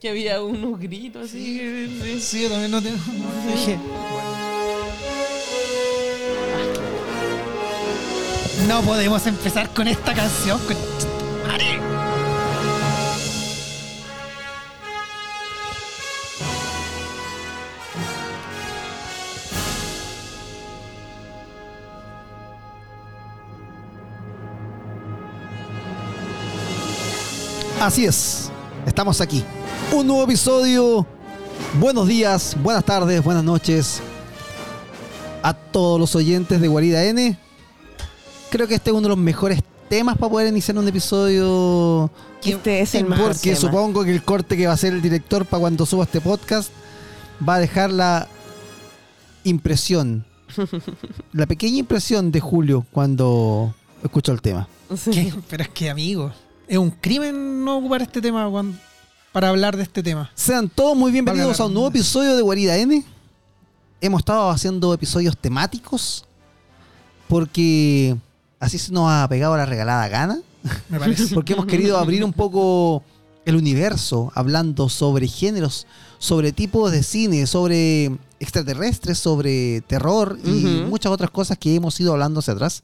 Que había unos gritos así. sí. Sí, yo también no tengo. no dije. No podemos empezar con esta canción. con-. Así es, estamos aquí. Un nuevo episodio. Buenos días, buenas tardes, buenas noches a todos los oyentes de Guarida N. Creo que este es uno de los mejores temas para poder iniciar un episodio. Este es el mejor Porque tema. supongo que el corte que va a hacer el director para cuando suba este podcast va a dejar la impresión, la pequeña impresión de Julio cuando escuchó el tema. Pero es que, amigo, es un crimen no ocupar este tema cuando- para hablar de este tema. Sean todos muy bienvenidos a un nuevo episodio de Guarida N. Hemos estado haciendo episodios temáticos porque así se nos ha pegado la regalada gana. Me parece. Porque hemos querido abrir un poco el universo hablando sobre géneros, sobre tipos de cine, sobre extraterrestres, sobre terror y muchas otras cosas que hemos ido hablando hacia atrás.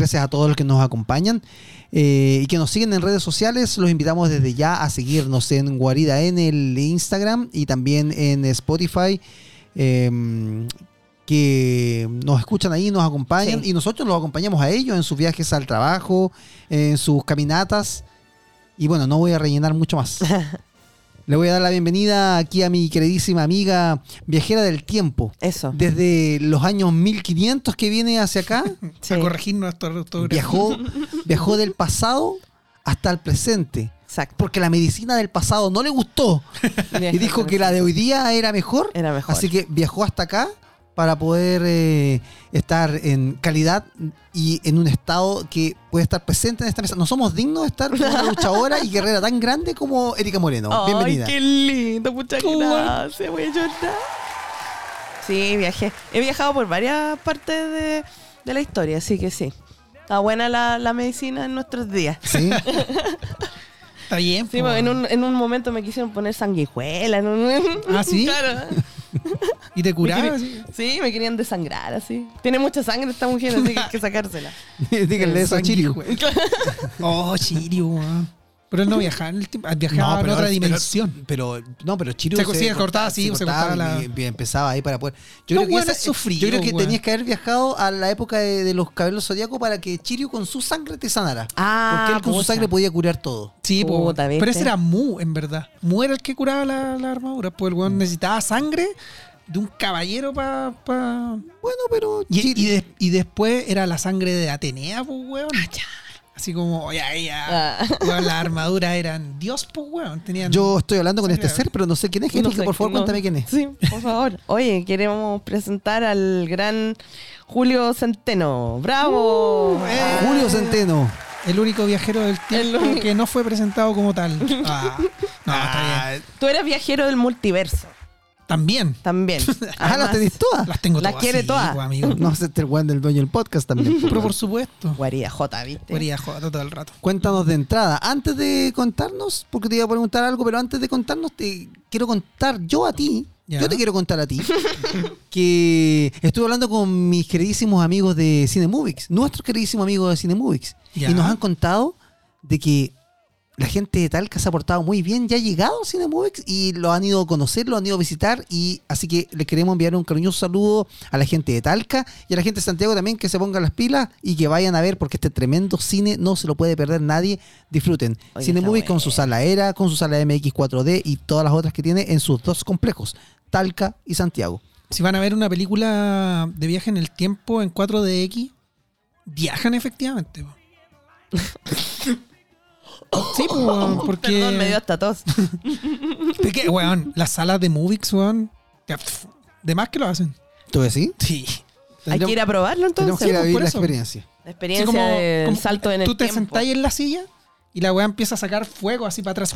Gracias a todos los que nos acompañan eh, y que nos siguen en redes sociales. Los invitamos desde ya a seguirnos en Guarida en el Instagram y también en Spotify. eh, que nos escuchan ahí, nos acompañan Sí. y nosotros los acompañamos a ellos en sus viajes al trabajo, en sus caminatas. Y bueno, no voy a rellenar mucho más. Le voy a dar la bienvenida aquí a mi queridísima amiga viajera del tiempo. Eso. Desde los años 1500 que viene hacia acá, Sí. A corregir nuestra viajó, viajó del pasado hasta el presente. Exacto. Porque la medicina del pasado no le gustó y dijo que la de hoy día era mejor. Era mejor. Así que viajó hasta acá para poder eh, estar en calidad y en un estado que puede estar presente en esta mesa. No somos dignos de estar con una luchadora y guerrera tan grande como Erika Moreno. Bienvenida. Ay, qué lindo, muchas ¿Cómo? gracias, voy a llorar. Sí, viajé. He viajado por varias partes de, de la historia, así que sí. Está buena la, la medicina en nuestros días. Sí. Está bien. Sí, po. porque en un, en un momento me quisieron poner sanguijuela. En un, Ah, ¿sí? Claro. Y te curaba. así. sí, me querían desangrar así. Tiene mucha sangre esta mujer, así que hay que sacársela. Díganle eso a Chiriu. Oh, Chirio, weón. Pero él no viajaba en el tiempo. Viajaba en pero- otra pero- dimensión. Pero, no, pero Chiriu Se cortaba, sí, se cortaba la- y- y empezaba ahí para poder. Yo No, creo que, esa- es sufrido, yo creo que tenías que haber viajado a la época de, de los cabelos zodiacos para que Chiriu con su sangre te sanara. Ah, Porque él con su sangre podía curar todo. Sí, Puta, pero ese era Mu, en verdad. Mu era el que curaba la, la armadura. Pues el weón necesitaba sangre de un caballero para. Pa... Bueno, pero Y, y de- y después era la sangre de Atenea, pues, weón. Así como, ya, ya. Ah. Las armaduras eran Dios, pues, weón. Tenían. yo estoy hablando con Sí, este claro. ser, pero no sé quién es. No sé, por favor, no. cuéntame quién es. Sí, por favor. Oye, queremos presentar al gran Julio Centeno. ¡Bravo! eh. Julio Centeno. El único viajero del tiempo que no fue presentado como tal. Ah, no, está bien. Tú eres viajero del multiverso. También. También. Ah, las tenéis todas. Las tengo Las todas. quiere sí, todas. pues, amigo. No sé, este el weón del dueño del podcast también. Pero por supuesto. Guarida J, ¿viste? Podría joder todo el rato. Cuéntanos de entrada. Antes de contarnos, porque te iba a preguntar algo, pero antes de contarnos, te quiero contar yo a ti. Ya. Yo te quiero contar a ti. que estuve hablando con mis queridísimos amigos de Cinemovics, nuestros queridísimos amigos de Cinemovics. Ya. Y nos han contado de que la gente de Talca se ha portado muy bien, ya ha llegado a Cinemovics y lo han ido a conocer, lo han ido a visitar. Y así que les queremos enviar un cariñoso saludo a la gente de Talca y a la gente de Santiago también que se pongan las pilas y que vayan a ver porque este tremendo cine no se lo puede perder nadie. Disfruten. Oye, Cinemovics está con su sala ERA, con su sala MX 4D y todas las otras que tiene en sus dos complejos, Talca y Santiago. Si van a ver una película de viaje en el tiempo en 4DX, viajan efectivamente. Sí, pues, porque. Perdón, me dio hasta tos. ¿De qué, weón? Las salas de Movix, weón. De más que lo hacen. ¿Tú decís? Sí. Hay que ir a probarlo Tenemos entonces. que ir a por vivir la experiencia. La Sí, experiencia como- del como salto en el Tú te tiempo. sentás en la silla y la weá empieza a sacar fuego así para atrás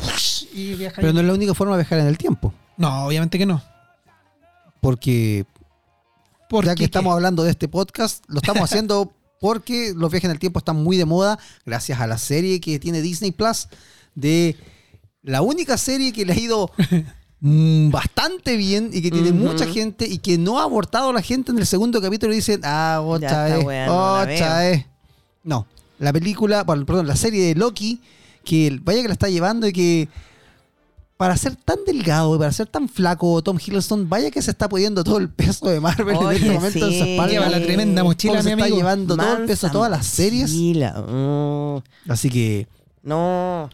y. Pero no es la única forma de viajar en el tiempo. No, obviamente que no. Porque ¿Por ya qué que estamos hablando de este podcast, lo estamos haciendo porque los viajes en el tiempo están muy de moda gracias a la serie que tiene Disney Plus de la única serie que le ha ido mm, bastante bien y que tiene mucha gente y que no ha abortado a la gente en el segundo capítulo y dicen, ah, otra vez, wea no la otra vez. No, la película, bueno, perdón, la serie de Loki, que vaya que la está llevando y que para ser tan delgado y para ser tan flaco Tom Hiddleston, vaya que se está poniendo todo el peso de Marvel en este momento en su sí. espalda. Lleva la tremenda mochila, mi está llevando todo el peso de todas las series. Mm. Así que No,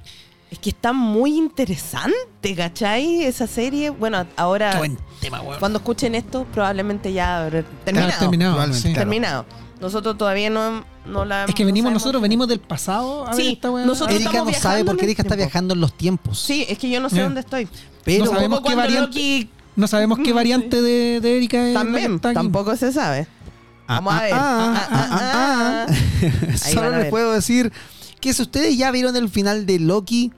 es que está muy interesante, ¿cachai? Esa serie. Bueno, Qué ahora, buen tema, cuando escuchen esto, probablemente ya habrá terminado. sí. claro. Terminado. Nosotros todavía no, no la Es que venimos nosotros, venimos del pasado a ver Sí, esta nosotros- Erika estamos no sabe porque en el Erika está viajando en los tiempos. Sí, es que yo no sé Ya. dónde estoy. Pero No sabemos qué variante- Loki No sabemos qué Sí. variante de, de Erika es también, tampoco se sabe. Ah, Vamos a ah, ver. ah, Ah, ah, ah, ah. Solo les ver. puedo decir que si ustedes ya vieron el final de Loki,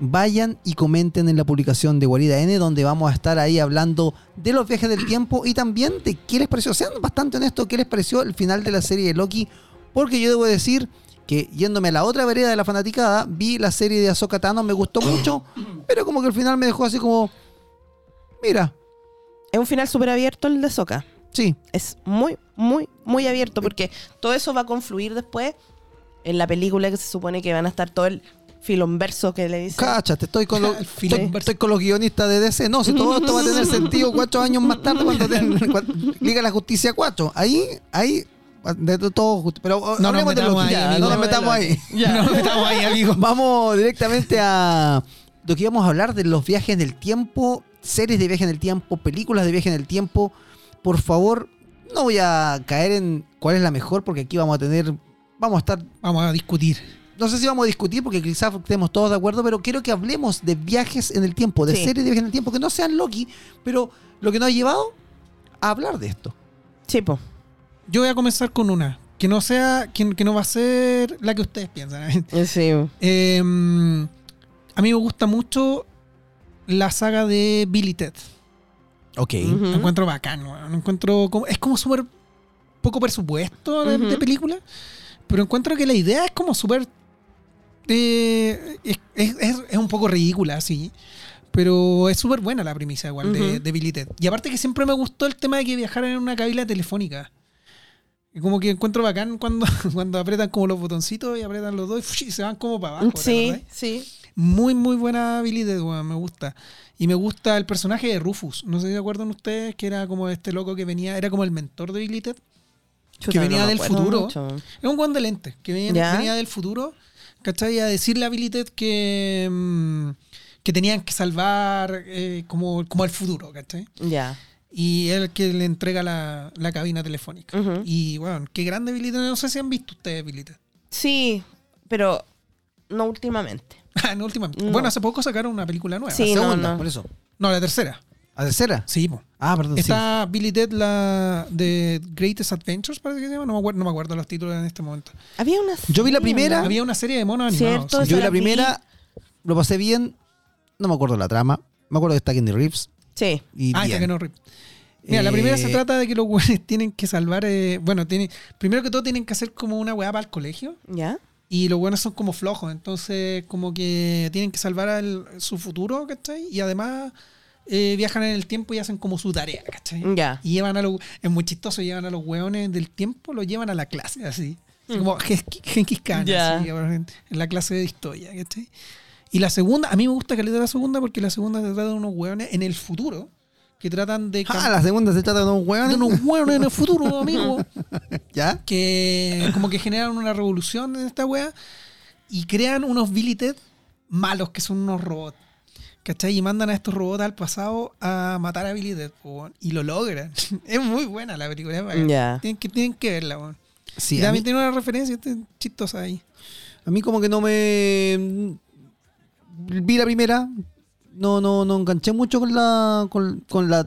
vayan y comenten en la publicación de Guarida N, donde vamos a estar ahí hablando de los viajes del tiempo y también de qué les pareció. Sean bastante honestos, qué les pareció el final de la serie de Loki, porque yo debo decir que yéndome a la otra vereda de la fanaticada, vi la serie de Ahsoka Tano, me gustó mucho, pero como que al final me dejó así como, mira, Es un final súper abierto el de Soca. sí, Es muy, muy, muy abierto porque todo eso va a confluir después en la película que se supone que van a estar todo el filonverso que le dicen. Cáchate, estoy con, los, estoy, estoy con los guionistas de DC. No, si todo esto va a tener sentido cuatro años más tarde cuando, ten- cuando Liga la Justicia 4. Ahí, ahí, de to- todo justo. Pero No nos metamos ahí, Ya, no nos metamos ahí. No nos metamos ahí, amigo. Vamos directamente a lo que íbamos a hablar de los viajes en el tiempo, series de viaje en el tiempo, películas de viaje en el tiempo. Por favor, no voy a caer en cuál es la mejor, porque aquí vamos a tener, vamos a estar Vamos a discutir. No sé si vamos a discutir porque quizás estemos todos de acuerdo, pero quiero que hablemos de viajes en el tiempo, de Sí. series de viajes en el tiempo que no sean Loki, pero lo que nos ha llevado a hablar de esto. Sí, po. Yo voy a comenzar con una. Que no sea, que, que no va a ser la que ustedes piensan. Sí. Eh, a mí me gusta mucho la saga de Billy Ted. Ok. Lo encuentro bacán, weón. Lo encuentro como, es como súper poco presupuesto de, de película, pero encuentro que la idea es como súper... eh, es, es- es- un poco ridícula, sí. Pero es súper buena la premisa igual de, de Billy Ted. Y aparte que siempre me gustó el tema de que viajaran en una cabina telefónica. Y como que encuentro bacán cuando, cuando apretan como los botoncitos y apretan los dos y se van como para abajo. ¿te Sí, sí. Muy, muy buena Billy Ted, weón, me gusta. Y me gusta el personaje de Rufus. No sé si se acuerdan ustedes que era como este loco que venía, era como el mentor de Billy Ted. Chuta, que venía no del futuro. mucho. Es un guan de lente, que venía del futuro, ¿cachai? A decirle a Billy Ted que, mm, que tenían que salvar eh, como, como al futuro, ¿cachai? Ya. Y él que le entrega la, la cabina telefónica. Y bueno, qué grande Billy Ted. No sé si han visto ustedes Billy Ted. Sí, pero no últimamente. Ah, no, últimamente. No. Bueno, hace poco sacaron una película nueva. Sí, la no, segunda, no. por eso. No, la tercera. ¿A tercera? Sí, po. Ah, perdón. sí. Está Billy Ted, la de Greatest Adventures, parece que se llama. No me acuerdo, no me acuerdo los títulos en este momento. Había una Yo vi la serie, primera. ¿no? Había una serie de monos animados. Cierto, sí. Yo vi la primera, lo pasé bien, no me acuerdo la trama. Me acuerdo que está Kenny Reeves. Sí. Y Ah, está que no rip. Mira, la primera se Eh, trata de que los güeyes tienen que salvar. eh, bueno, tienen, primero que todo tienen que hacer como una weá para el colegio. ¿Ya? Y los buenos son como flojos. Entonces, como que tienen que salvar al- su futuro, ¿cachai? Y además eh, viajan en el tiempo y hacen como su tarea, ¿cachai? Ya. Y llevan a los. Es muy chistoso, llevan a los weones del tiempo, los llevan a la clase, así. Así Como Genki- Genghis Khan, Ya. así, en en la clase de historia, ¿cachai? Y la segunda, a mí me gusta que le dé la segunda porque la segunda se trata de unos weones en el futuro que tratan de. Ah, la segunda se trata de unos de hueones. unos weones en el futuro, amigo ¿Ya? que como que generan una revolución en esta wea y crean unos Billy Ted malos que son unos robots. ¿Cachai? Y mandan a estos robots al pasado a matar a Billy weón. y lo logran. es muy buena la película. Tienen, que, tienen que verla. weón. Sí, y a mí, también tiene una referencia este, chistosa ahí. a mí como que no me... Vi la primera, no, no, no enganché mucho con la, con, con la,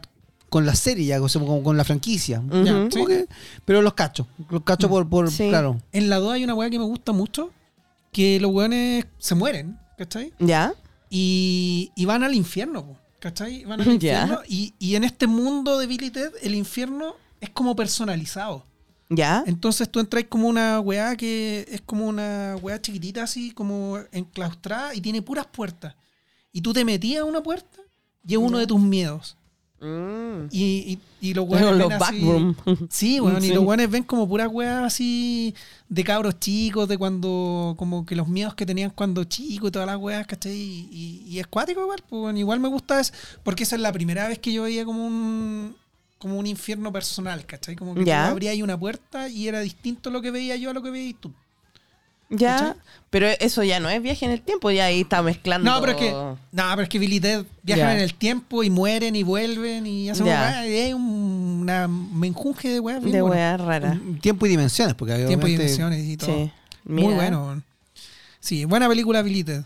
con la serie ya, o sea, como con la franquicia. Sí. que- pero los cacho, los cacho por, por Sí. claro. En la 2 hay una wea que me gusta mucho, que los weones se mueren, ¿cachai? ¿Ya? Y, y van al infierno, ¿cachai? Van al infierno y, y en este mundo de Billy Ted, el infierno es como personalizado. ¿Ya? Entonces tú entras como una weá que es como una weá chiquitita así, como enclaustrada y tiene puras puertas. y tú te metías a una puerta y es uno de tus miedos. Mm. Y, y, y los weones los ven así- backroom. Sí, weón, y los weones ven como puras weas así de cabros chicos, de cuando, como que los miedos que tenían cuando chicos y todas las weas, ¿cachai? Y, y, y es cuático igual, pues, igual me gusta eso, porque esa es la primera vez que yo veía como un como un infierno personal, ¿cachai? Como que Ya. tú abrías ahí una puerta y era distinto lo que veía yo a lo que veías tú. Ya, ¿Cachai? pero eso ya no es viaje en el tiempo, ya ahí está mezclando. No, pero es que, no, pero es que Billy Ted viajan en el tiempo y mueren y vuelven y hacen Ya. weas, y es un- una menjunje de weas De weas raras. Tiempo y dimensiones, porque Tiempo y dimensiones y todo. Sí. Muy bueno. Sí, buena película Billy Ted.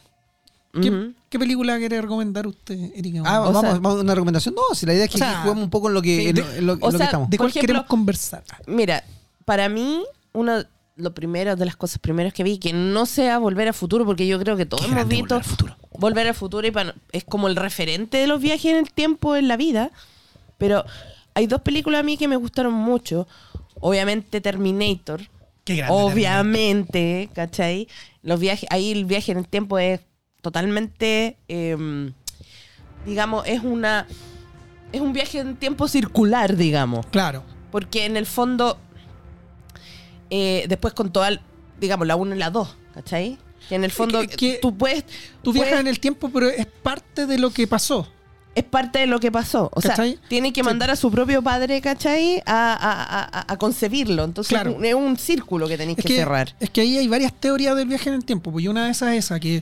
¿Qué, película quiere recomendar usted, Erika? Ah, vamos, sea- vamos a una recomendación. No, si la idea es que O sea, juguemos un poco en lo que, sí, en de- lo, en lo- en o lo que estamos. ¿De cuál ejemplo- queremos conversar? Mira, para mí, uno lo primero de las cosas primeras que vi, que no sea Volver al Futuro, porque yo creo que todos hemos visto Volver al Futuro. Volver al Futuro y para- es como el referente de los viajes en el tiempo en la vida. Pero hay dos películas a mí que me gustaron mucho. Obviamente Terminator. Qué grande. Obviamente, ¿cachai? Los viajes, ahí el viaje en el tiempo es totalmente, eh, digamos, es una, es un viaje en tiempo circular, digamos. Claro. Porque en el fondo, eh, después con toda, digamos, la 1 y la 2, ¿cachai? Que en el fondo que- que tú puedes, Tú viajas puedes- en el tiempo, pero es parte de lo que pasó. es parte de lo que pasó. O ¿Cachai? sea, tiene que Sí. mandar a su propio padre, ¿cachai? A, a- a- a- a concebirlo. Entonces Claro. es un círculo que tenéis que, que, cerrar. es que ahí hay varias teorías del viaje en el tiempo. Pues y una de esas es esa, que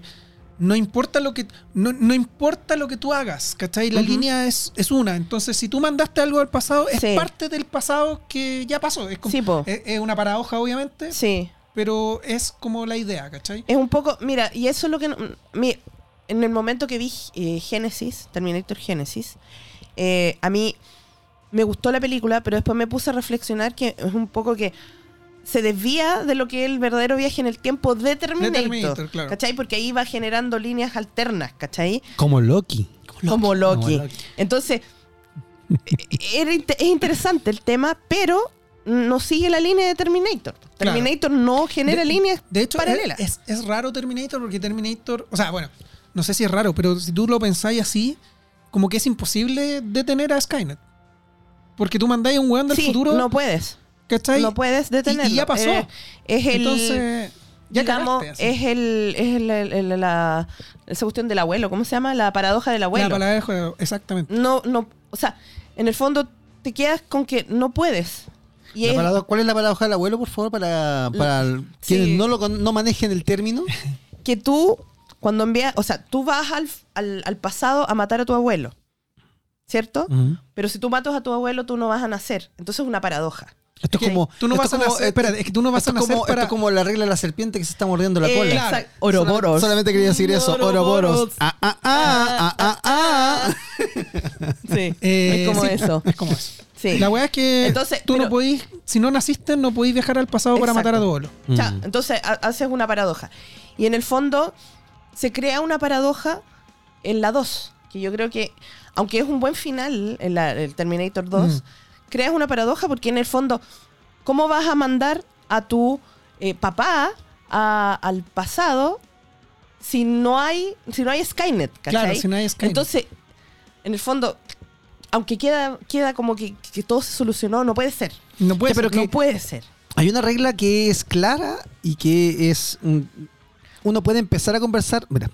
no importa lo que no, no importa lo que tú hagas, ¿cachai? La línea es, es una. Entonces, si tú mandaste algo al pasado, es Sí. parte del pasado que ya pasó. Es, como- Sí, es, es una paradoja, obviamente, Sí. pero es como la idea, ¿cachai? Es un poco, mira, y eso es lo que... mi- en el momento que vi eh, Genesis, Terminator Genesis, eh, a mí me gustó la película, pero después me puse a reflexionar que es un poco que se desvía de lo que es el verdadero viaje en el tiempo de Terminator. Terminator, claro. ¿Cachai? Porque ahí va generando líneas alternas, ¿cachai? Como Loki. Como Loki. Como Loki. Entonces, es interesante el tema, pero no sigue la línea de Terminator. Claro. Terminator no genera De- líneas De hecho, es, paralelas. es- es raro Terminator porque Terminator, o sea, bueno, no sé si es raro, pero si tú lo pensáis así, como que es imposible detener a Skynet. Porque tú mandáis a un weón del sí, futuro, no puedes. ¿Cachai? No puedes detenerlo. Y- y ya pasó. Eh, es el. Entonces, ya digamos, cagaste, es el. Es el, el- el- la, esa cuestión del abuelo. ¿Cómo se llama? La paradoja del abuelo. La juego, exactamente. No, no. O sea, en el fondo te quedas con que no puedes. Y es- parado- ¿Cuál es la paradoja del abuelo, por favor, para, para Sí. quienes no, lo, no manejen el término? que tú, cuando envías. O sea, tú vas al, al, al pasado a matar a tu abuelo. ¿Cierto? Pero si tú matas a tu abuelo, tú no vas a nacer. Entonces es una paradoja. Esto es como. tú no esto vas a es como- nacer- espérate, es que tú no vas esto a es como- nacer para- Esto como la regla de la serpiente que se está mordiendo la cola. Claro. Exacto. Oroboros. Solamente quería decir eso. Oroboros. Oroboros. Ah, ah, ah, ah, ah, ah. Sí. Eh, es como sí, eso. Es como eso. Sí. La weá es que Entonces, tú no podís, si no naciste, no podís viajar al pasado para matar a tu abuelo. Ya, Mm. entonces ha- haces una paradoja. Y en el fondo se crea una paradoja en la 2, que yo creo que, aunque es un buen final, en la- el Terminator 2, Mm. Creas una paradoja porque en el fondo, ¿cómo vas a mandar a tu eh, papá a- al pasado si no hay, si no hay Skynet? ¿cachai? Claro, si no hay Skynet. Entonces, en el fondo, aunque queda, queda como que, que todo se solucionó, no puede ser. no puede Ya, pero ser. no puede ser. Hay una regla que es clara y que es. Uno puede empezar a conversar. Mira,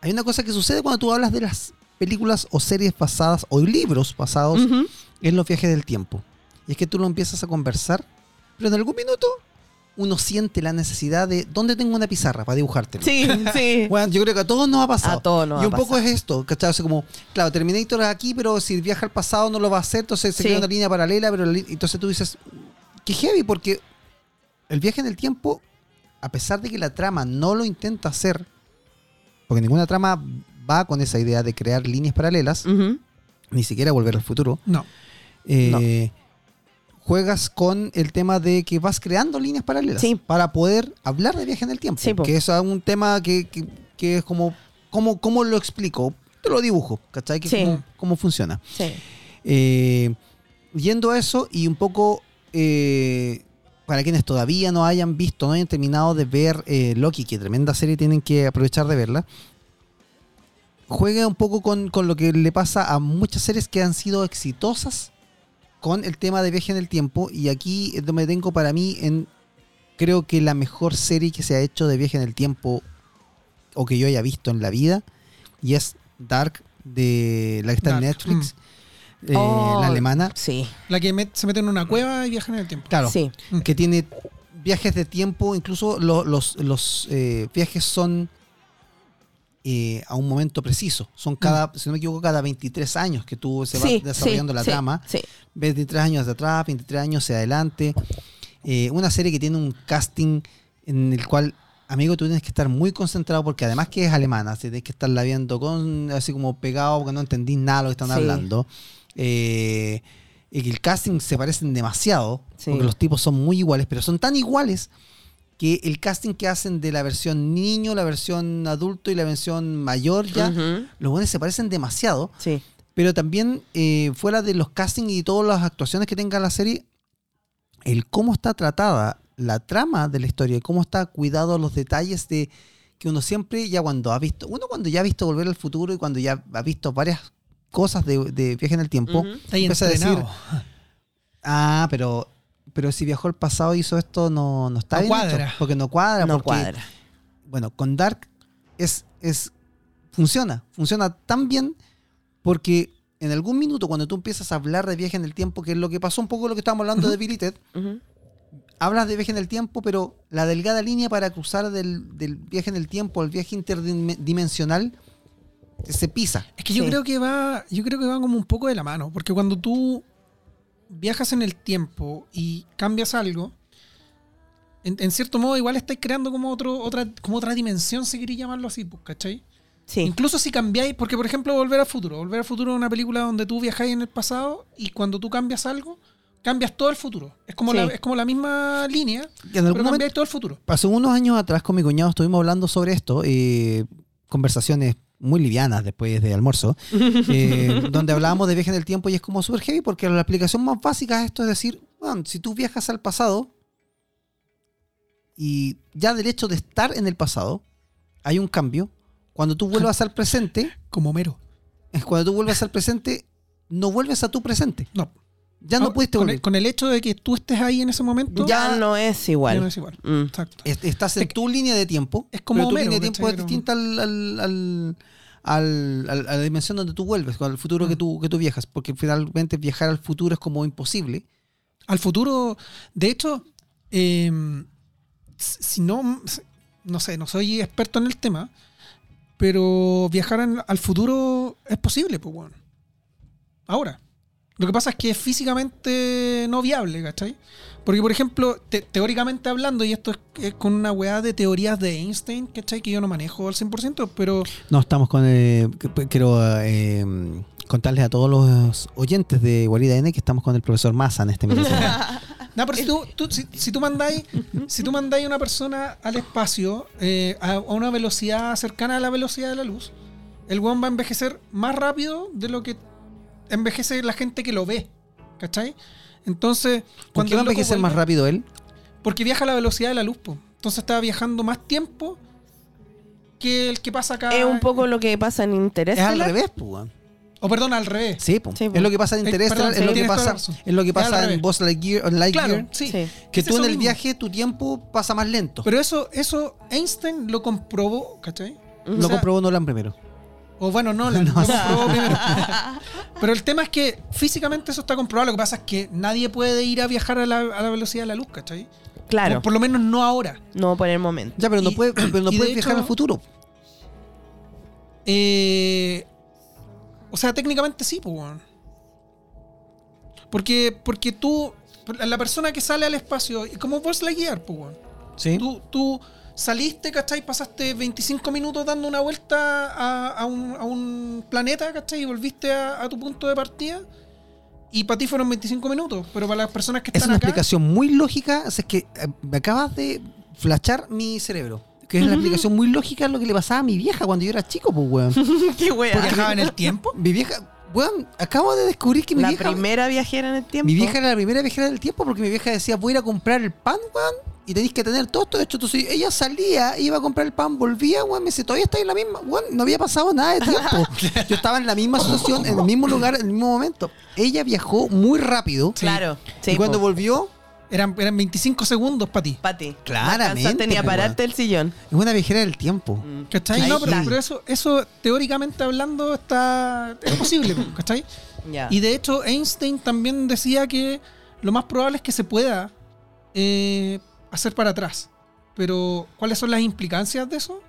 hay una cosa que sucede cuando tú hablas de las películas o series basadas o libros basados Ujú. En los viajes del tiempo. Y es que tú lo empiezas a conversar, pero en algún minuto uno siente la necesidad de ¿dónde tengo una pizarra para dibujártelo? Sí, sí. Bueno, yo creo que a todos nos ha pasado. A todos nos y ha un poco pasado. es esto, ¿cachai? O sea, como, claro, Terminator es aquí, pero si viaja al pasado no lo va a hacer, entonces se Sí. crea una línea paralela, pero entonces tú dices, qué heavy, porque el viaje en el tiempo, a pesar de que la trama no lo intenta hacer, porque ninguna trama va con esa idea de crear líneas paralelas, ni siquiera volver al futuro, No. Eh, juegas con el tema de que vas creando líneas paralelas Sí. para poder hablar de viaje en el tiempo. Sí, que es un tema que, que- que es como, ¿cómo, ¿cómo lo explico? Te lo dibujo, ¿cachai? Que Sí. cómo, cómo funciona. Sí. Eh, yendo a eso y un poco eh, para quienes todavía no hayan visto, no hayan terminado de ver eh, Loki, que tremenda serie tienen que aprovechar de verla. juega un poco con, con lo que le pasa a muchas series que han sido exitosas con el tema de viaje en el tiempo. Y aquí es donde tengo para mí en creo que la mejor serie que se ha hecho de viaje en el tiempo o que yo haya visto en la vida. Y es Dark de la que está en Netflix. eh, Oh, la alemana. Sí, La que met- se mete en una cueva y viaja en el tiempo. Claro. sí. que tiene viajes de tiempo, incluso lo- los, los eh, viajes son eh, a un momento preciso. Son cada, si no me equivoco, cada 23 años que tú se va Sí, desarrollando sí, la sí, trama. Sí. 23 años de atrás, 23 años hacia adelante. Eh, una serie que tiene un casting en el cual, amigo, tú tienes que estar muy concentrado porque además que es alemana, así tienes que estarla viendo con así como pegado porque no entendís nada de lo que están hablando. Eh, y que el casting se parecen demasiado, porque los tipos son muy iguales, pero son tan iguales que el casting que hacen de la versión niño, la versión adulto y la versión mayor ya, Ujú, los buenos se parecen demasiado. Sí. Pero también, eh, fuera de los castings y todas las actuaciones que tenga la serie, el cómo está tratada la trama de la historia, cómo está cuidado los detalles de que uno siempre, ya cuando ha visto, uno cuando ya ha visto Volver al Futuro y cuando ya ha visto varias cosas de, de viaje en el tiempo. Está ahí empieza a decir, ah, pero, pero si viajó al pasado y hizo esto, no, no está No bien hecho, cuadra. porque no cuadra, No porque cuadra. bueno, con Dark es, es funciona, funciona tan bien porque en algún minuto cuando tú empiezas a hablar de viaje en el tiempo, que es lo que pasó un poco lo que estábamos hablando de Billy Ted, hablas de viaje en el tiempo, pero la delgada línea para cruzar del, del viaje en el tiempo al viaje interdimensional se pisa. Es que yo Sí. creo que va, yo creo que va como un poco de la mano, porque cuando tú viajas en el tiempo y cambias algo, en, en cierto modo igual estáis creando como otro, otra, como otra dimensión, si queréis llamarlo así, pues, ¿cachai? Sí. Incluso si cambiáis, porque por ejemplo Volver al Futuro, Volver al Futuro es una película donde tú viajáis en el pasado y cuando tú cambias algo, cambias todo el futuro. Es como, Sí. la, es como la misma línea, en pero momento, cambiáis todo el futuro. hace unos años atrás con mi cuñado estuvimos hablando sobre esto, eh, conversaciones muy livianas después de almuerzo, eh, donde hablábamos de viaje en el tiempo y es como super heavy porque la aplicación más básica es esto, es decir, bueno, si tú viajas al pasado y ya del hecho de estar en el pasado hay un cambio, cuando tú vuelvas al presente, Como mero. es cuando tú vuelvas al presente, no vuelves a tu presente. No. Ya no Ah, puedes con, el, con el hecho de que tú estés ahí en ese momento, Ya Ya- no es ya igual. no es igual. Mm. Exacto. Es- Estás en Es tu línea de tiempo. es como pero tu Homero, línea de tiempo es distinta al, al- al- al- al- a la dimensión donde tú vuelves, al futuro que, Mm. tú, que tú viajas. Porque finalmente viajar al futuro es como imposible. Al futuro, de hecho, eh, si no, no sé, no soy experto en el tema, pero viajar en- al futuro es posible, pues bueno. Ahora. Lo que pasa es que es físicamente no viable, ¿cachai? Porque, por ejemplo, te- teóricamente hablando, y esto es, es con una weá de teorías de Einstein, ¿cachai? Que yo no manejo al 100%, pero No, estamos con. eh, que- quiero eh, contarles a todos los oyentes de Guarida N que estamos con el profesor Massa en este minuto. No, pero si tú, tú- si, si tú mandáis, si tú mandáis una persona al espacio eh, a, a una velocidad cercana a la velocidad de la luz, el weón va a envejecer más rápido de lo que envejece la gente que lo ve. ¿Cachai? Entonces, ¿Por qué va a envejecer más rápido él? Porque viaja a la velocidad de la luz, po. Entonces está viajando más tiempo que el que pasa acá. Es un poco lo que pasa en Es Interestelar. al revés, pues. weón. O perdón, al revés. Sí. Sí, es lo que pasa en Eh, perdón, es, lo sí, que pasa, es lo que Es pasa en. Buzz Lightyear, en Lightyear, Claro, sí. Sí. que Es tú en el mismo. viaje tu tiempo pasa más lento. Pero eso, eso Einstein lo comprobó, ¿cachai? Lo sea- comprobó Nolan primero. O bueno, no, comprobó primero. Pero el tema es que físicamente eso está comprobado. Lo que pasa es que nadie puede ir a viajar a la, a la velocidad de la luz, ¿cachai? Claro. Por, por lo menos no ahora. No por el momento. Ya, pero no Y- puedes pero no y de puedes viajar hecho- al futuro. Eh, o sea, técnicamente sí, pues, weón. Porque, porque tú, la persona que sale al espacio, y como vos la guiar, pues, weón. Sí. Tú, tú saliste, ¿cachai? Pasaste 25 minutos dando una vuelta a, a un, a un planeta, ¿cachai? Y volviste a, a tu punto de partida. Y para ti fueron 25 minutos, pero para las personas que Es están una acá... explicación muy lógica. o sea, es que eh, me acabas de flashar mi cerebro. Que es una explicación muy lógica a lo que le pasaba a mi vieja cuando yo era chico, pues, weón. Qué wea. ¿Viajaba en el tiempo? Mi vieja, Weón, acabo de descubrir que mi La vieja. primera viajera en el tiempo. Mi vieja era la primera viajera del tiempo porque mi vieja decía, voy a ir a comprar el pan, weón, y tenéis que tener todo esto hecho. Entonces ella salía, iba a comprar el pan, volvía, weón, me dice, todavía está en la misma, weón, no había pasado nada de tiempo. Yo estaba en la misma situación, en el mismo lugar, en el mismo momento. Ella viajó muy rápido. Claro. Sí, y cuando volvió, Eran, eran 25 segundos para ti. Pati. Claramente, Tenía po, pararte el sillón. es una viajera del tiempo. Mm. ¿Cachai? No, pero, eso, eso teóricamente hablando está es posible, ¿cachai? Ya. Y de hecho Einstein también decía que lo más probable es que se pueda eh, hacer para atrás. Pero ¿cuáles son las implicancias de eso?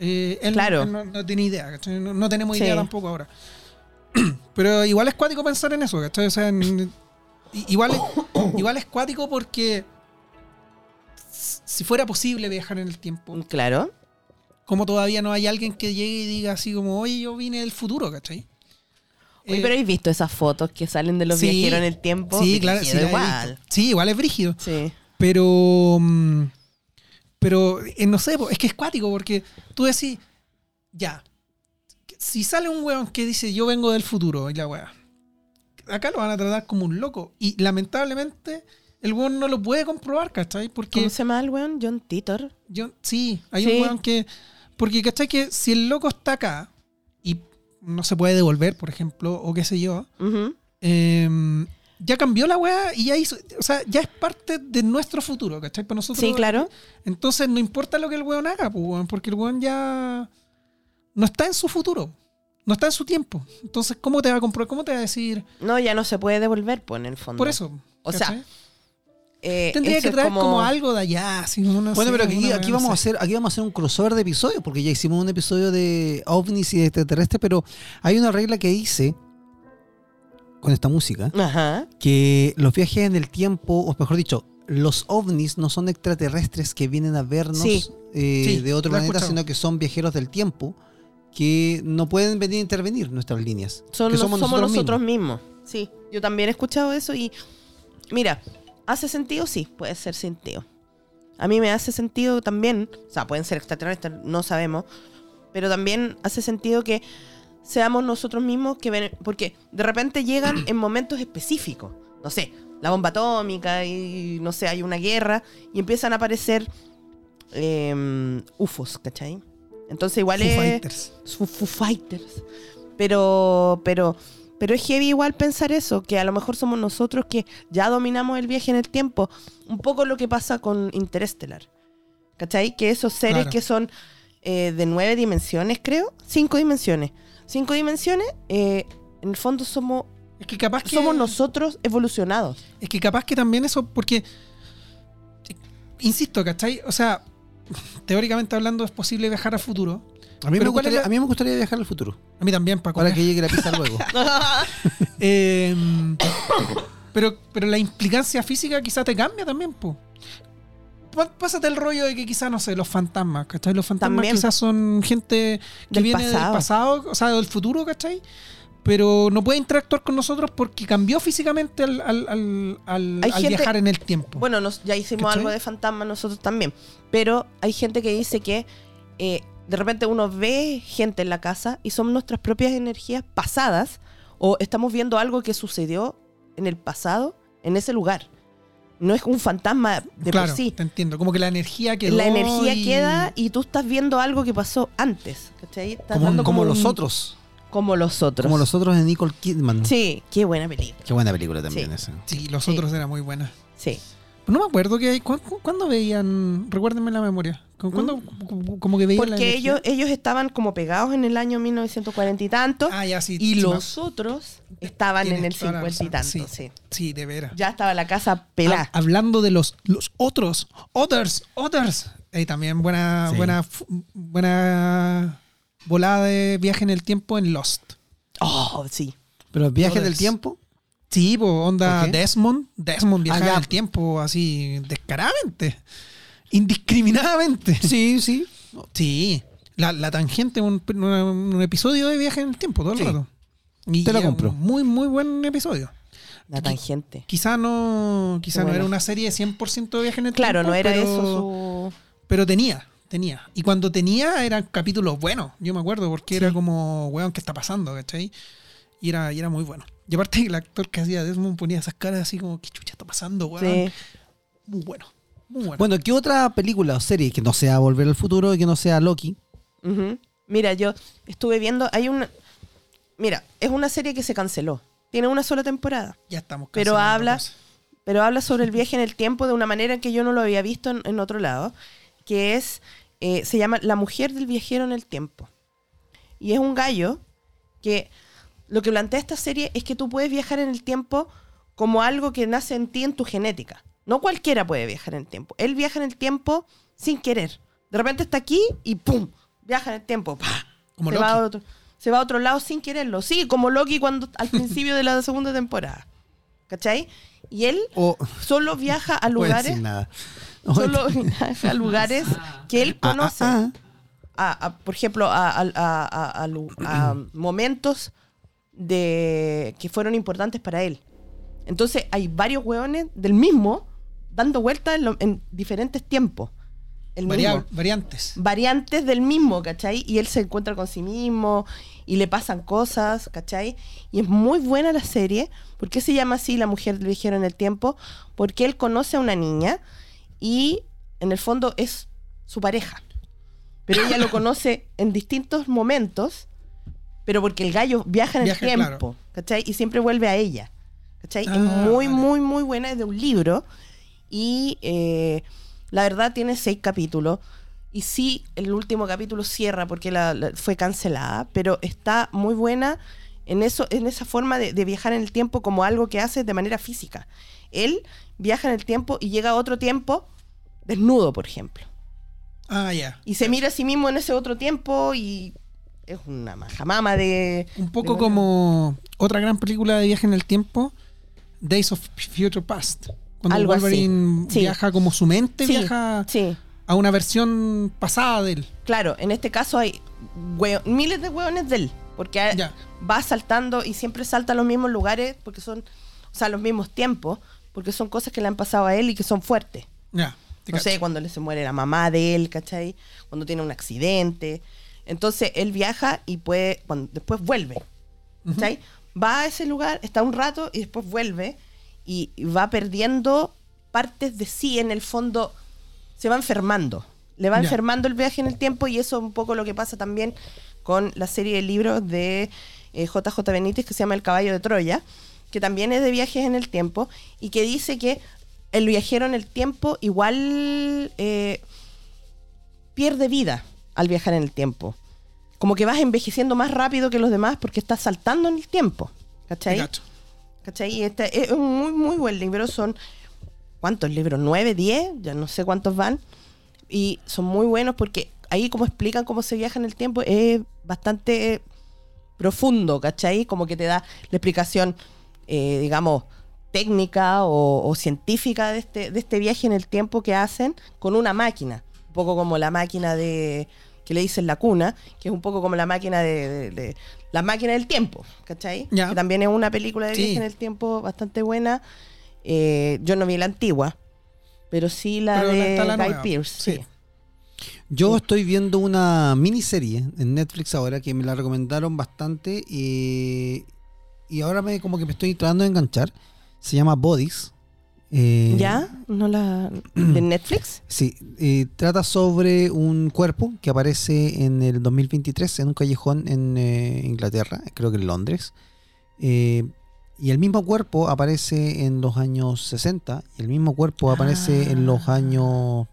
Eh, él, Claro. él no, no tiene idea, ¿cachai? No, no tenemos Sí. idea tampoco ahora. Pero igual es cuático pensar en eso, ¿cachai? O sea, en- igual, es, igual es cuático porque si fuera posible viajar en el tiempo, Claro. como todavía no hay alguien que llegue y diga así como, oye, yo vine del futuro, ¿cachai? Oye, Eh, pero ¿habéis visto esas fotos que salen de los sí, viajeros en el tiempo? Sí, claro, sí, igual. Sí, igual es brígido. Sí. Pero. mm, Pero eh, no sé, es que es cuático porque tú decís, ya. Si sale un weón que dice yo vengo del futuro y la weá, acá lo van a tratar como un loco. Y lamentablemente el weón no lo puede comprobar, ¿cachai? Porque ¿Cómo se llama el weón? John Titor. yo, sí, hay Sí. un weón que. Porque, ¿cachai? Que si el loco está acá y no se puede devolver, por ejemplo, o qué sé yo, eh, ya cambió la weá y ya hizo. O sea, ya es parte de nuestro futuro, ¿cachai? Para nosotros. Sí, claro. Entonces no importa lo que el weón haga, pues, weón, porque el weón ya no está en su futuro. No está en su tiempo. Entonces, ¿cómo te va a comprobar? ¿Cómo te va a decir? No, ya no se puede devolver, pues, en el fondo. Por eso. O sea, Eh, tendría que es traer como... algo de allá. No Bueno, sé, pero aquí, vamos a hacer, aquí vamos a hacer un crossover de episodios, porque ya hicimos un episodio de ovnis y de extraterrestres, pero hay una regla que dice con esta música Ajá. que los viajes en el tiempo, o mejor dicho, los ovnis no son extraterrestres que vienen a vernos Sí. eh, Sí, de otro planeta, escuchado. sino que son viajeros del tiempo que no pueden venir a intervenir nuestras líneas. Son, que somos, nosotros, mismos. Sí, yo también he escuchado eso y mira, ¿hace sentido? Sí, puede ser sentido. A mí me hace sentido también, o sea, pueden ser extraterrestres, no sabemos, pero también hace sentido que seamos nosotros mismos que ven, porque de repente llegan en momentos específicos, no sé, la bomba atómica y no sé, hay una guerra y empiezan a aparecer em, UFOs, ¿cachai? Entonces igual Foo es... Fighters. Foo, Foo Fighters. Pero, pero, pero es heavy igual pensar eso, que a lo mejor somos nosotros que ya dominamos el viaje en el tiempo. Un poco lo que pasa con Interestelar. ¿Cachai? Que esos seres Claro. que son eh, de nueve dimensiones, creo, cinco dimensiones. Cinco dimensiones, eh, en el fondo somos, Es que capaz que. somos nosotros evolucionados. Es que capaz que también eso, porque. Insisto, ¿cachai? O sea, teóricamente hablando es posible viajar al futuro. A mí, me Pero ¿cuál es gustaría, la- a mí me gustaría viajar al futuro, A mí también, Paco. para que llegue la pizza luego. Eh, pero, pero la implicancia física quizá te cambia también, po. Pásate el rollo de que quizá, no sé, los fantasmas, ¿cachai? Los fantasmas También. quizás son gente que Del viene pasado. del pasado, o sea, del futuro, ¿cachai? Pero no puede interactuar con nosotros porque cambió físicamente al, al- al- al- Hay al gente- viajar en el tiempo. Bueno, nos- ya hicimos ¿Cachai? algo de fantasma nosotros también. Pero hay gente que dice que eh, de repente uno ve gente en la casa y son nuestras propias energías pasadas o estamos viendo algo que sucedió en el pasado en ese lugar. No es un fantasma de claro, por sí. te entiendo. Como que la energía quedó. La energía y- queda y tú estás viendo algo que pasó antes. ¿cachai? Estás Como, dando como un- los otros. Como los otros. Como los otros de Nicole Kidman. Sí, qué buena película. Qué buena película también Sí. esa. Sí, los Sí. otros eran muy buenas. Sí. No me acuerdo que hay. ¿cu- cu- ¿Cuándo veían? Recuérdenme la memoria. ¿Cu- ¿Cuándo cu- como que veían ¿Mm? Porque ellos, ellos estaban como pegados en el año 1940 y tanto. Ah, ya, sí. Y sí, los otros estaban en el toda la 50 y tanto, sí. Sí, de veras. Ya estaba la casa pelada. Ha- hablando de los, los otros, others, others. Eh, también buena, Sí. buena, buena volada de viaje en el tiempo en Lost. Oh, sí. Pero Others. del tiempo, Sí, po, onda ¿Por qué? Desmond. Desmond viaja Ah, en el tiempo así descaradamente. Indiscriminadamente. sí, sí. Sí. La, la tangente, un, un episodio de viaje en el tiempo todo el Sí. rato. Y Te lo compro. Muy, muy buen episodio. La tangente. Quizá no, quizá no era una serie 100% de viaje en el Claro, tiempo. no era pero, eso su... Pero tenía, tenía. Y cuando tenía eran capítulos buenos, yo me acuerdo, porque era como, weón, ¿qué está pasando? ¿Cachai? Y era, y era muy bueno. Y aparte el actor que hacía Desmond ponía esas caras así como, ¿qué chucha está pasando, weón? Sí. Muy bueno. Muy bueno. Bueno, ¿qué otra película o serie que no sea Volver al Futuro y que no sea Loki? Mira, yo estuve viendo, hay una... Mira, es una serie que se canceló. Tiene una sola temporada. ya estamos pero cancelando habla- cosas. pero habla sobre el viaje en el tiempo de una manera que yo no lo había visto en, en otro lado, que es, eh, se llama La mujer del viajero en el tiempo. Y es un gallo que lo que plantea esta serie es que tú puedes viajar en el tiempo como algo que nace en ti, en tu genética. No cualquiera puede viajar en el tiempo. Él viaja en el tiempo sin querer. De repente está aquí y ¡pum! Viaja en el tiempo. ¡pah! Como se, Loki. va a otro, se va a otro lado sin quererlo. Sí, como Loki cuando al principio de la segunda temporada. ¿Cachai? Y él solo viaja a lugares, nada. Solo a lugares que él Ah, ah, conoce. ah. A- a, por ejemplo, a, a- a- a- a lu- a momentos de que fueron importantes para él. Entonces hay varios hueones del mismo dando vueltas en, diferentes tiempos. El Varia- mismo. variantes. Variantes del mismo, ¿cachai? Y él se encuentra con sí mismo y le pasan cosas, ¿cachai? Y es muy buena la serie. ¿Por qué se llama así La mujer del viajero en el tiempo? Porque él conoce a una niña y en el fondo es su pareja. Pero ella lo conoce en distintos momentos, pero porque el gallo viaja en el tiempo, claro. ¿cachai? Y siempre vuelve a ella. ¿Cachai? Ah, es muy, vale. muy, muy buena, es de un libro. Y eh, la verdad tiene seis capítulos. Y sí, el último capítulo cierra porque la, la- fue cancelada, pero está muy buena en, eso, en esa forma de, de viajar en el tiempo como algo que hace de manera física. Él viaja en el tiempo y llega a otro tiempo desnudo, por ejemplo. Ah, ya. Y se mira a sí mismo en ese otro tiempo y es una majamama de... Un poco de- como otra gran película de viaje en el tiempo, Days of Future Past. Cuando Algo así. Wolverine Sí. viaja como su mente, Sí, viaja Sí, a una versión pasada de él. claro, en este caso hay miles de hueones de él, porque va saltando y siempre salta a los mismos lugares, porque son, o sea, los mismos tiempos, porque son cosas que le han pasado a él y que son fuertes. Ya. te No cacho. sé, cuando le se muere la mamá de él, ¿cachai? Cuando tiene un accidente. Entonces él viaja y puede, cuando, después vuelve, ¿cachai? Va a ese lugar, está un rato y después vuelve y y va perdiendo partes de sí en el fondo, se va enfermando. Le va Ya. enfermando el viaje en el tiempo y eso es un poco lo que pasa también con la serie de libros de eh, JJ Benítez que se llama El caballo de Troya, que también es de viajes en el tiempo y que dice que el viajero en el tiempo igual eh, pierde vida al viajar en el tiempo. Como que vas envejeciendo más rápido que los demás porque estás saltando en el tiempo. ¿Cachai? ¿Cachai? Y este es un muy, muy buen libro. Son, ¿cuántos libros? ¿Nueve? ¿Diez? Ya no sé cuántos van. Y son muy buenos porque ahí como explican cómo se viaja en el tiempo es bastante eh, profundo, ¿cachai? Como que te da la explicación, eh, digamos, técnica o, o científica de este, de este viaje en el tiempo que hacen con una máquina. Un poco como la máquina de que le dicen la cuna, que es un poco como la máquina de, de- de- la máquina del tiempo, ¿cachai? Que también es una película de Sí. viaje en el tiempo bastante buena. Eh, yo no vi la antigua, pero sí la Pero de la Guy sí. sí. Yo estoy viendo una miniserie en Netflix ahora que me la recomendaron bastante y, y ahora me como que me estoy tratando de enganchar. Se llama Bodies. Eh, ¿Ya? ¿No la de Netflix? Sí, eh, trata sobre un cuerpo que aparece en el 2023 en un callejón en eh, Inglaterra, creo que en Londres. Eh, y el mismo cuerpo aparece en los años 60 y el mismo cuerpo aparece en los Ah. años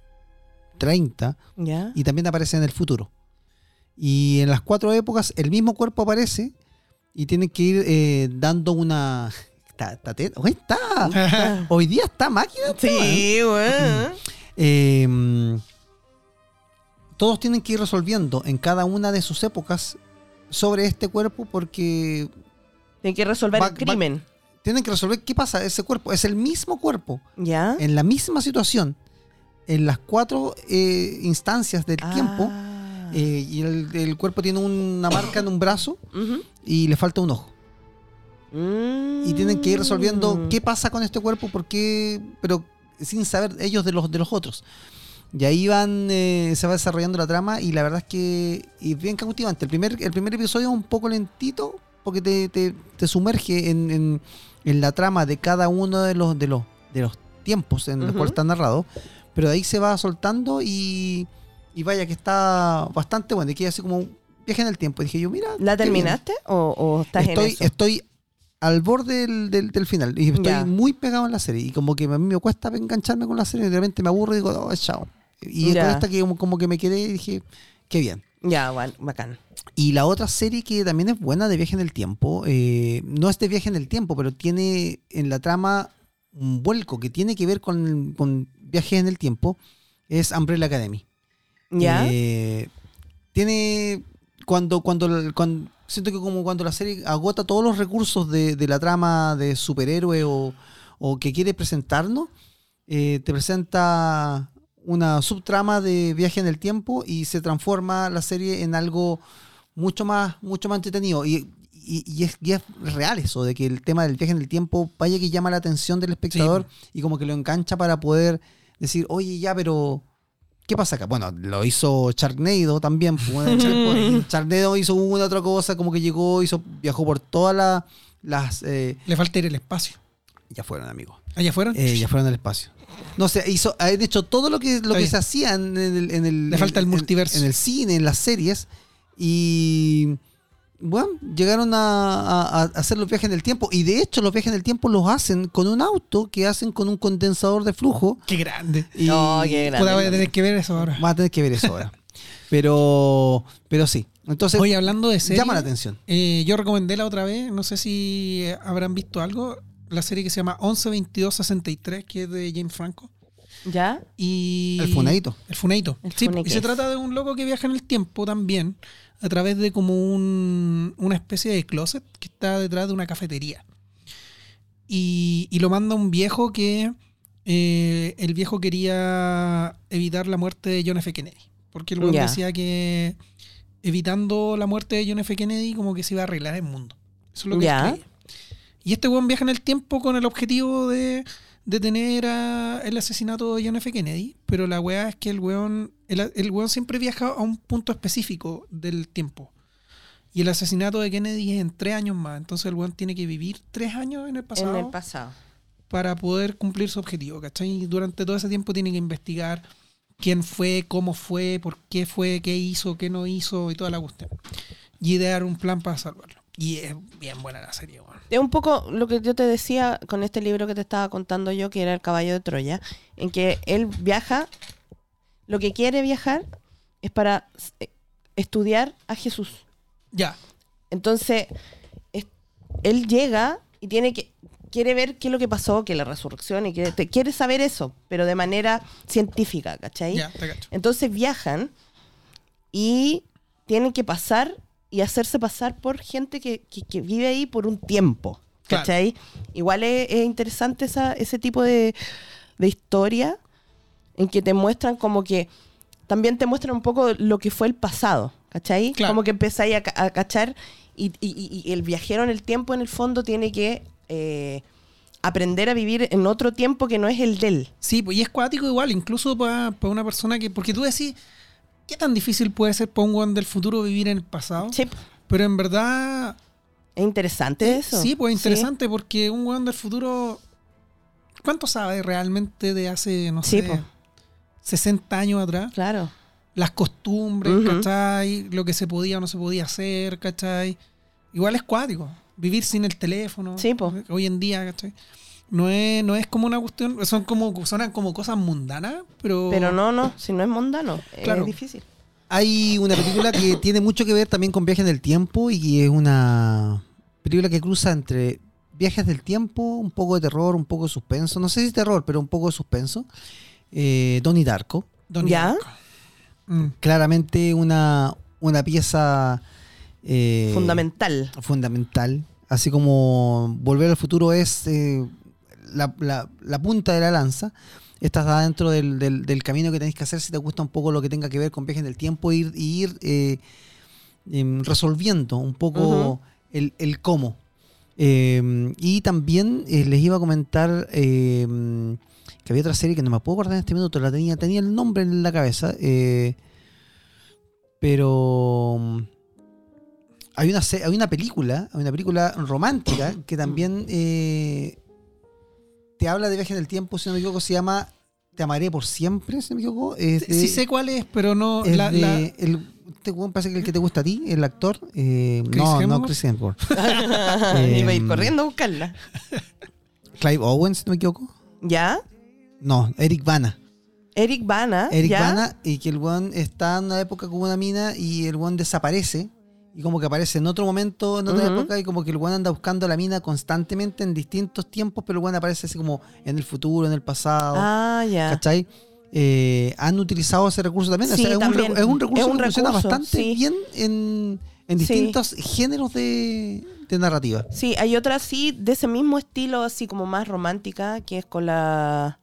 30 ¿Ya? y también aparece en el futuro. Y en las cuatro épocas el mismo cuerpo aparece y tienen que ir eh, dando una... Está, Hoy está. Hoy día está máquina. Sí, bueno. Eh, todos tienen que ir resolviendo en cada una de sus épocas sobre este cuerpo porque Tienen que resolver Va- el crimen. tienen que resolver qué pasa. Ese cuerpo es el mismo cuerpo, ¿Ya? en la misma situación, en las cuatro eh, instancias del tiempo. Ah. eh, y el, el cuerpo tiene una marca en un brazo y le falta un ojo. Y tienen que ir resolviendo Mm. qué pasa con este cuerpo, por qué, pero sin saber ellos de los, de los otros. Y ahí van, eh, se va desarrollando la trama y la verdad es que es bien cautivante. El primer, el primer episodio es un poco lentito, porque te, te- te sumerge en, en- en la trama de cada uno de los, de los, de los tiempos en los cuales está narrado, pero de ahí se va soltando y, y vaya que está bastante bueno, y que así como un viaje en el tiempo. Y dije yo, mira... ¿La terminaste o, o estás Estoy, en eso? estoy al borde del, del- del final y estoy muy pegado en la serie y como que a mí me cuesta engancharme con la serie y de repente me aburro y digo, oh, chao. Y Ya. con esta que como, como que me quedé y dije, qué bien. Ya, bueno, bacán. Y la otra serie que también es buena de viaje en el tiempo, eh, no es de viaje en el tiempo, pero tiene en la trama un vuelco que tiene que ver con, con viajes en el tiempo, es Umbrella Academy. ¿Ya? Eh, tiene. Cuando, cuando, cuando- Siento que como cuando la serie agota todos los recursos de, de la trama de superhéroe o, o que quiere presentarnos, eh, te presenta una subtrama de viaje en el tiempo y se transforma la serie en algo mucho más, mucho más entretenido. Y, y- y es, y es real eso, de que el tema del viaje en el tiempo vaya que llama la atención del espectador y como que lo engancha para poder decir, oye, ya, pero ¿qué pasa acá? Bueno, lo hizo Sharknado también. bueno, Char- Sharknado hizo una otra cosa, como que llegó, hizo, viajó por todas la- las... eh, Le falta ir al espacio. ya fueron, amigos. ¿Allá fueron? Eh, ya fueron al espacio. No sé, hizo, ha hecho todo lo que, lo que se hacía en el, en el- Le falta el en- multiverso. En, el cine, en las series. Y bueno, llegaron a, a- a hacer los viajes en el tiempo. Y de hecho, los viajes en el tiempo los hacen con un auto que hacen con un condensador de flujo. Qué grande. Y No, qué grande. Voy a tener que ver eso ahora. vas a tener que ver eso ahora. Pero, pero sí. Entonces, Oye, hablando de serie, llama la atención. eh, yo recomendé la otra vez, no sé si eh, habrán visto algo, la serie que se llama 112263, que es de James Franco. ¿Ya? Y El funadito. El Funeito. El Sí, y se trata de un loco que viaja en el tiempo también, a través de como un, una especie de closet que está detrás de una cafetería. Y, y lo manda un viejo que eh, el viejo quería evitar la muerte de John F. Kennedy. Porque el Ya. decía que evitando la muerte de John F. Kennedy como que se iba a arreglar el mundo. Eso es lo que creía. Y este weón viaja en el tiempo con el objetivo de detener a el asesinato de John F. Kennedy, pero la weá es que el weón, el, el weón siempre viaja a un punto específico del tiempo. Y el asesinato de Kennedy es en tres años más. Entonces el weón tiene que vivir tres años en el pasado En el pasado. para poder cumplir su objetivo, ¿cachai? Y durante todo ese tiempo tiene que investigar quién fue, cómo fue, por qué fue, qué hizo, qué no hizo y toda la cuestión. Y idear un plan para salvarlo. Y es bien buena la serie. Es un poco lo que yo te decía con este libro que te estaba contando yo, que era El caballo de Troya, en que él viaja, lo que quiere viajar es para eh, estudiar a Jesús. Ya, Entonces, es- él llega y tiene que quiere ver qué es lo que pasó, que la resurrección, y quiere, te- quiere saber eso, pero de manera científica, ¿cachai? ya, te cacho. Entonces viajan y tienen que pasar y hacerse pasar por gente que, que- que vive ahí por un tiempo. Claro. ¿Cachai? Igual es, es interesante esa, ese tipo de, de historia en que te muestran como que también te muestran un poco lo que fue el pasado. ¿Cachai? Claro. Como que empezáis a, a cachar y, y- y- y el viajero en el tiempo en el fondo tiene que eh, aprender a vivir en otro tiempo que no es el de él. Sí, pues y es cuático igual, incluso para una persona que. Porque tú decís, ¿qué tan difícil puede ser para un del futuro vivir en el pasado? Sí, Pero en verdad. es interesante eso. Sí, pues interesante porque un weón del futuro. ¿Cuánto sabe realmente de hace, no Sí, sé, po. 60 años atrás? Claro. Las costumbres, Ujú. ¿cachai? Lo que se podía o no se podía hacer, ¿cachai? Igual es cuático. Vivir sin el teléfono. Sí, po. Hoy en día, ¿cachai? No es, no es como una cuestión. Son como, sonan como cosas mundanas, pero. Pero no, no, si no es mundano, Claro. es difícil. Hay una película que tiene mucho que ver también con viajes del tiempo y es una película que cruza entre viajes del tiempo, un poco de terror, un poco de suspenso. No sé si terror, pero un poco de suspenso. Eh, Donnie Darko. Donnie ¿Ya? Darko. Mm. Claramente una, una pieza eh, Fundamental. fundamental. Así como Volver al Futuro es eh, la, la- la punta de la lanza. Esta está dentro del, del- del camino que tenéis que hacer si te gusta un poco lo que tenga que ver con viajes en el tiempo ir, y ir eh, em, resolviendo un poco el, el cómo. Eh, y también eh, les iba a comentar eh, que había otra serie que no me puedo acordar en este minuto, la tenía, tenía el nombre en la cabeza, eh, pero hay una hay una película, hay una película romántica que también te habla de viaje en el tiempo, si no me equivoco, se llama Te amaré por siempre, si no me equivoco. Es de- Sí sé cuál es, pero no. es la- de- la- el, este weón parece que el que te gusta a ti, el actor. eh, no, no, Hemsworth. Chris Hemsworth. Iba a ir corriendo a buscarla. Clive Owens, si no me equivoco. ¿Ya? No, Eric Bana. Eric Bana. Eric ¿ya? Bana, y que el weón está en una época con una mina y el weón desaparece. Y como que aparece en otro momento, en otra Ujú. época, y como que el weón anda buscando a la mina constantemente en distintos tiempos, pero el weón aparece así como en el futuro, en el pasado. Ah, ya. ¿Cachai? Eh, han utilizado ese recurso también. O sea, es, un es recurso Es un que funciona recurso, bastante sí. bien en, en Sí. distintos géneros de, de narrativa. Sí, hay otra así, de ese mismo estilo, así como más romántica, que es con la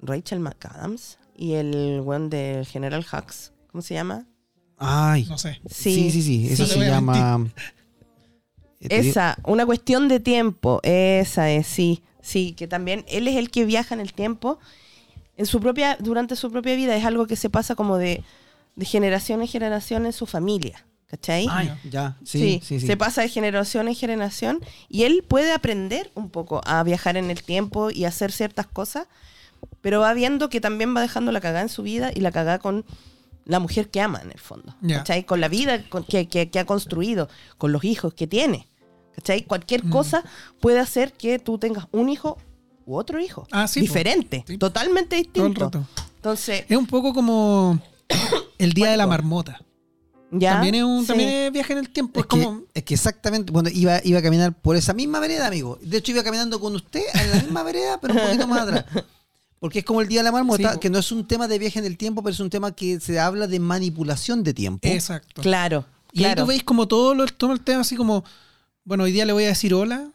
Rachel McAdams y el weón del General Hux. ¿Cómo se llama? Ay. no sé. Sí, sí, sí. Esa Sí. se llama. eh, Esa, una cuestión de tiempo. Esa es, sí. Sí, que también él es el que viaja en el tiempo. En su propia, durante su propia vida es algo que se pasa como de, de generación en generación en su familia. ¿Cachai? Ah, Ya, ya. sí, Sí, sí, sí. se pasa de generación en generación y él puede aprender un poco a viajar en el tiempo y hacer ciertas cosas, pero va viendo que también va dejando la cagada en su vida y la cagada con la mujer que ama en el fondo. Con la vida con- que, que- que ha construido, con los hijos que tiene, ¿cachai? Cualquier Mm. cosa puede hacer que tú tengas un hijo u otro hijo, Ah, sí, diferente, Sí. totalmente Todo el distinto. rato. Entonces, Es un poco como el día de la marmota. ya... También es un Sí. también es viaje en el tiempo. Es Es, que, como. es que exactamente, bueno, iba, iba a caminar por esa misma vereda, amigo. De hecho, iba caminando con usted en la misma vereda, pero un poquito más atrás. Porque es como el Día de la Marmota, Sí, que no es un tema de viaje en el tiempo, pero es un tema que se habla de manipulación de tiempo. Exacto. Claro, Y ahí claro. tú veis como todo, lo, todo el tema así como. Bueno, hoy día le voy a decir hola,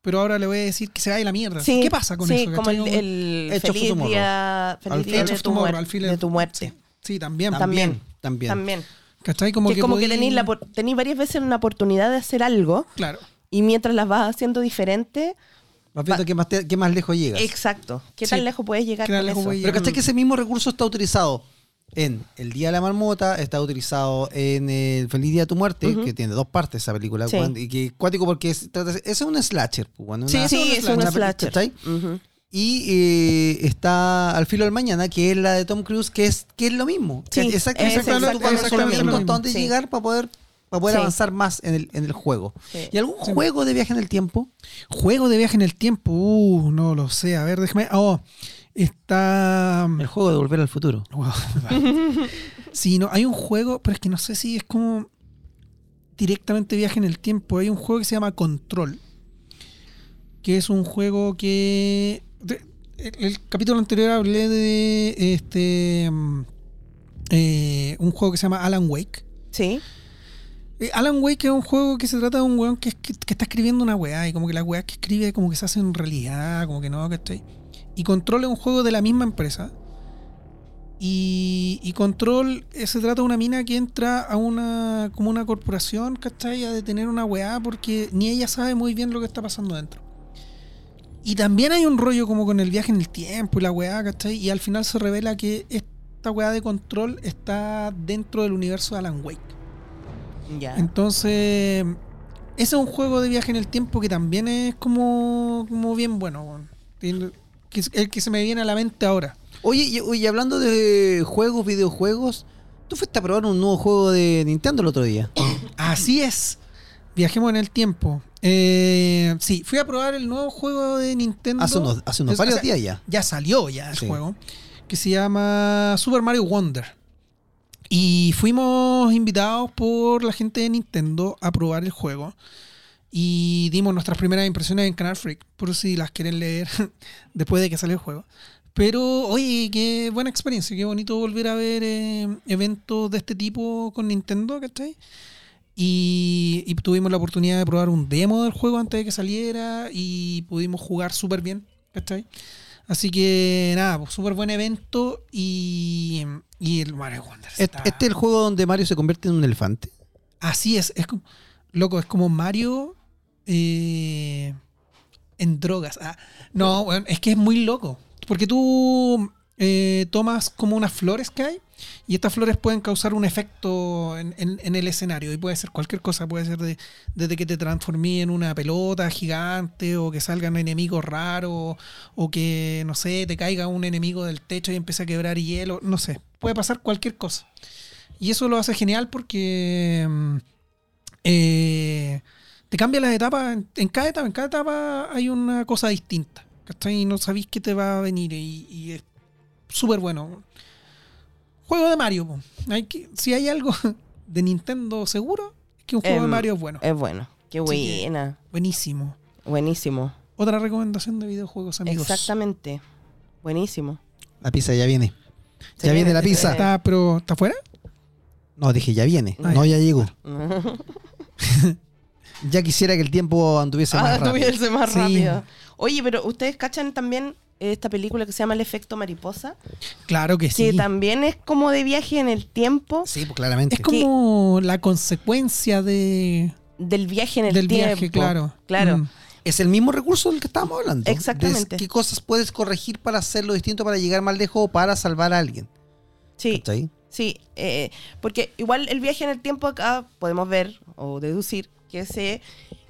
pero ahora le voy a decir que se vaya a la mierda. Sí, ¿Qué pasa con sí, eso? como el, ¿cachai? el of feliz Tomorrow. día, feliz Al- día de of tu, Tomorrow, muer- al fin y de tu muerte. Sí, sí, también. También, También. también. ¿Cachai? Como que que, como que podí- tenéis la por- tenéis varias veces una oportunidad de hacer algo Claro. y mientras las vas haciendo diferente, Vas viendo qué más, te- qué más lejos llegas. exacto. ¿Qué Sí. tan lejos puedes llegar ¿Qué tan con lejos eso? puedes Pero llegar? ¿cachai que ese mismo recurso está utilizado en El Día de la Marmota, está utilizado en El Feliz Día de tu Muerte, Ujú. que tiene dos partes esa película, Sí. y que es cuático porque es, trata- ese es un slasher, pues, weón, Sí, una- Sí, es es una una una película, slasher. ¿cachai? Ujú. Y eh, está Al filo del mañana, que es la de Tom Cruise, que es, que es lo mismo. Sí, exactamente, es vas exactamente resolviendo lo mismo. hasta dónde Sí. llegar para poder, para poder Sí. avanzar más en el, en el juego. Sí. ¿Y algún juego de viaje en el tiempo? Juego de viaje en el tiempo. Uh, no lo sé. A ver, déjame. Oh, está. El juego de volver al futuro. Wow. sí, no, hay un juego, pero es que no sé si es como directamente viaje en el tiempo. Hay un juego que se llama Control. Que es un juego que. el, el capítulo anterior hablé de este. mm, eh, un juego que se llama Alan Wake. Sí. Eh, Alan Wake es un juego que se trata de un weón que, está escribiendo una weá y como que las weas que escribe como que se hacen realidad, como que no, ¿cachai? Y Control es un juego de la misma empresa. Y, y Control eh, se trata de una mina que entra a una como una corporación, ¿cachai? A detener una weá porque ni ella sabe muy bien lo que está pasando dentro. Y también hay un rollo como con el viaje en el tiempo y la weá, ¿cachai? Y al final se revela que esta weá de Control está dentro del universo de Alan Wake. Ya. Entonces, ese es un juego de viaje en el tiempo que también es como, como bien bueno. es el que se me viene a la mente ahora. Oye, y, oye, hablando de juegos, videojuegos, tú fuiste a probar un nuevo juego de Nintendo el otro día. Así es. Viajemos en el tiempo. Eh, sí, fui a probar el nuevo juego de Nintendo. Hace unos, hace unos Es- varios o sea, días ya. Ya salió ya el Sí. juego. Que se llama Super Mario Wonder. Y fuimos invitados por la gente de Nintendo a probar el juego. Y dimos nuestras primeras impresiones en Canal Freak, por si las quieren leer después de que salió el juego. Pero, oye, qué buena experiencia, qué bonito volver a ver eh, eventos de este tipo con Nintendo, ¿cachai? Y, y tuvimos la oportunidad de probar un demo del juego antes de que saliera y pudimos jugar súper bien, ¿cachai? Así que nada, pues súper buen evento y, y el Mario Wonder. Este, está- este es el juego donde Mario se convierte en un elefante. Así es, es como, loco, es como Mario eh, en drogas. Ah, no, es que es muy loco. Porque tú eh, tomas como unas flores que hay y estas flores pueden causar un efecto en, en- el escenario y puede ser cualquier cosa, puede ser de- desde que te transformé en una pelota gigante o que salgan enemigos raros o que, no sé, te caiga un enemigo del techo y empiece a quebrar hielo, no sé, puede pasar cualquier cosa. Y eso lo hace genial porque mm, eh, te cambia las etapas en, cada etapa, en cada etapa hay una cosa distinta. Y no sabéis qué te va a venir y es súper bueno. Juego de Mario. po. Hay que, si hay algo de Nintendo seguro, es que un juego de Em, Mario es bueno. Es bueno. Qué que- buena. Buenísimo. Buenísimo. Otra recomendación de videojuegos, amigos. Exactamente. Buenísimo. La pizza ya viene. Se Ya viene la pizza. ¿Está, pero, ¿Está fuera? No, dije ya viene. Ah, No, ya. llegó. Ya quisiera que el tiempo anduviese Ah, más rápido. tuviese más Sí. rápido. Oye, pero ¿ustedes cachan también esta película que se llama El efecto mariposa? Claro que sí. Que también es como de viaje en el tiempo, Sí, pues claramente. Es como la consecuencia de, del viaje en el del tiempo. viaje, claro. Claro. Mm. Es el mismo recurso del que estábamos hablando. Exactamente. De ¿Qué cosas puedes corregir para hacerlo distinto, para llegar más lejos o para salvar a alguien? Sí, ¿Cachai? sí. eh, porque igual el viaje en el tiempo acá podemos ver o deducir que se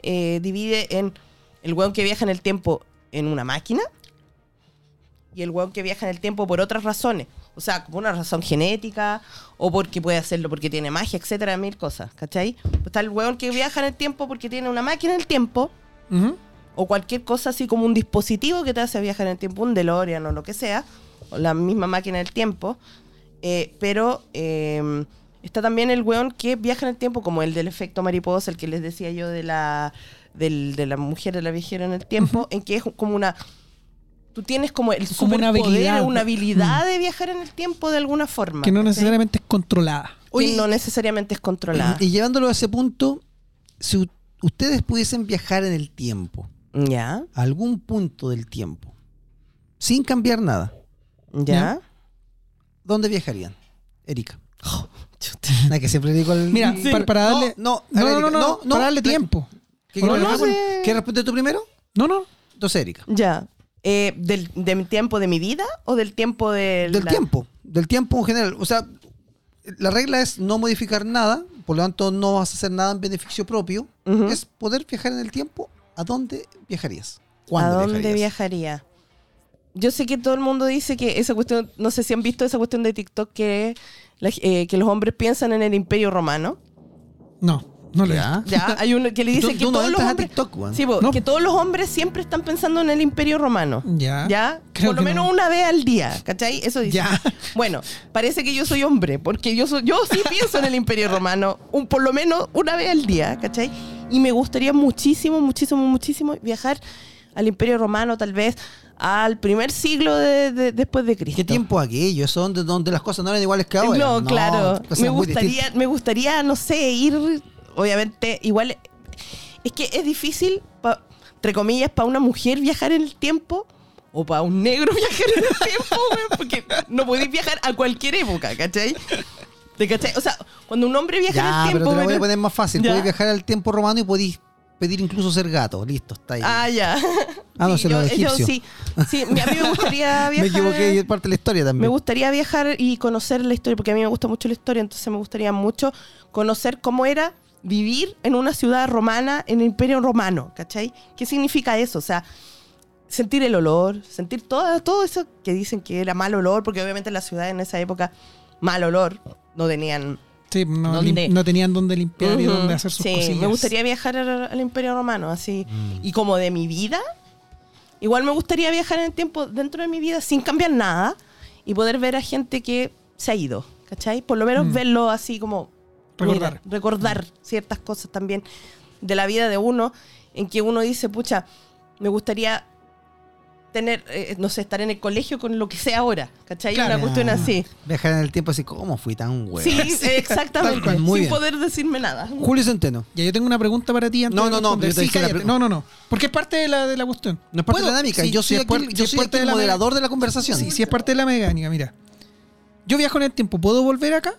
eh, divide en el weón que viaja en el tiempo en una máquina y el weón que viaja en el tiempo por otras razones. O sea, como una razón genética o porque puede hacerlo porque tiene magia, etcétera, mil cosas, ¿cachai? Está el weón que viaja en el tiempo porque tiene una máquina en el tiempo o cualquier cosa así como un dispositivo que te hace viajar en el tiempo, un DeLorean o lo que sea, o la misma máquina del tiempo. Eh, pero eh, está también el weón que viaja en el tiempo, como el del efecto mariposa, el que les decía yo de la, del- de la mujer de la viajera en el tiempo, en que es como una... Tú tienes como el Como una habilidad. una habilidad de viajar en el tiempo de alguna forma. Que no necesariamente es controlada. Que Oye, no necesariamente es controlada. Y llevándolo a ese punto, si ustedes pudiesen viajar en el tiempo, ¿Ya? a algún punto del tiempo, sin cambiar nada, ¿Ya? ¿dónde viajarían? Erika. Chuta. La que siempre digo al... Mira, Sí. para, para darle. No, No, ver, no, no, no, para darle tiempo. ¿Qué No, no. ¿Quieres responder tú primero? No, no. Entonces, Erika. Ya. Eh, ¿del, ¿De mi tiempo de mi vida o del tiempo del Del tiempo, del tiempo en general. O sea, la regla es no modificar nada, por lo tanto no vas a hacer nada en beneficio propio. Es poder viajar en el tiempo. ¿A dónde viajarías? ¿A ¿Cuándo dónde viajarías? viajaría? Yo sé que todo el mundo dice que esa cuestión, no sé si han visto esa cuestión de TikTok que, la- eh, que los hombres piensan en el imperio romano. No, no le Ya. Ya, hay uno que le dice Tú- que tú no todos los hombres... TikTok. Sí, po, No. que todos los hombres siempre están pensando en el imperio romano. Ya. ¿Ya? Creo Por lo menos no. una vez al día, ¿cachai? Eso dice. Ya. Bueno, parece que yo soy hombre, porque yo soy, yo sí pienso en el Imperio Romano, un, por lo menos una vez al día, ¿cachai? Y me gustaría muchísimo, muchísimo, muchísimo viajar al Imperio Romano, tal vez al primer siglo de- de- después de Cristo. ¿Qué tiempo aquello? Eso donde, donde las cosas no eran iguales que ahora. No, claro. cosas Me gustaría, me gustaría, no sé, ir, obviamente, igual. Es que es difícil, pa- entre comillas, para una mujer viajar en el tiempo o para un negro viajar en el tiempo, porque no podéis viajar a cualquier época, ¿cachai? ¿Te cachai? O sea, cuando un hombre viaja en Ya, el pero tiempo. te la voy a poner más fácil. Podéis viajar al tiempo romano y podéis pedir incluso ser gato. Listo, está ahí. Ah, ya. Ah, no, Sí, se lo yo- yo sí, sí, a mí me gustaría viajar. Me equivoqué es parte de la historia también. Me gustaría viajar y conocer la historia, porque a mí me gusta mucho la historia, entonces me gustaría mucho conocer cómo era vivir en una ciudad romana, en el imperio romano, ¿cachai? ¿Qué significa eso? O sea, sentir el olor, sentir todo, todo eso que dicen que era mal olor, porque obviamente las ciudades en esa época, mal olor, no tenían... Sí, no, tenían dónde limpiar y Ujú. dónde hacer sus sí, cosillas. me gustaría viajar al, al imperio romano, así. Mm. Y como de mi vida, igual me gustaría viajar en el tiempo dentro de mi vida sin cambiar nada y poder ver a gente que se ha ido, ¿cachai? Por lo menos Mm. verlo así como... Recordar. mira, recordar ciertas cosas también de la vida de uno, en que uno dice, pucha, me gustaría tener, eh, no sé, estar en el colegio con lo que sea ahora, ¿cachai? Claro. Una cuestión así. Viajar en el tiempo así, ¿cómo fui tan bueno? Sí, exactamente. Cual, sin bien. poder decirme nada. Julio Centeno. Ya, yo tengo una pregunta para ti antes No, de no, no, yo te Sí, No, no, no. Porque es parte de la, de la cuestión. No es parte de la dinámica. Sí, yo soy aquí, yo si es soy parte aquí el de la moderador de la conversación. Sí, si es parte de la mecánica, mira. Yo viajo en el tiempo, ¿puedo volver acá?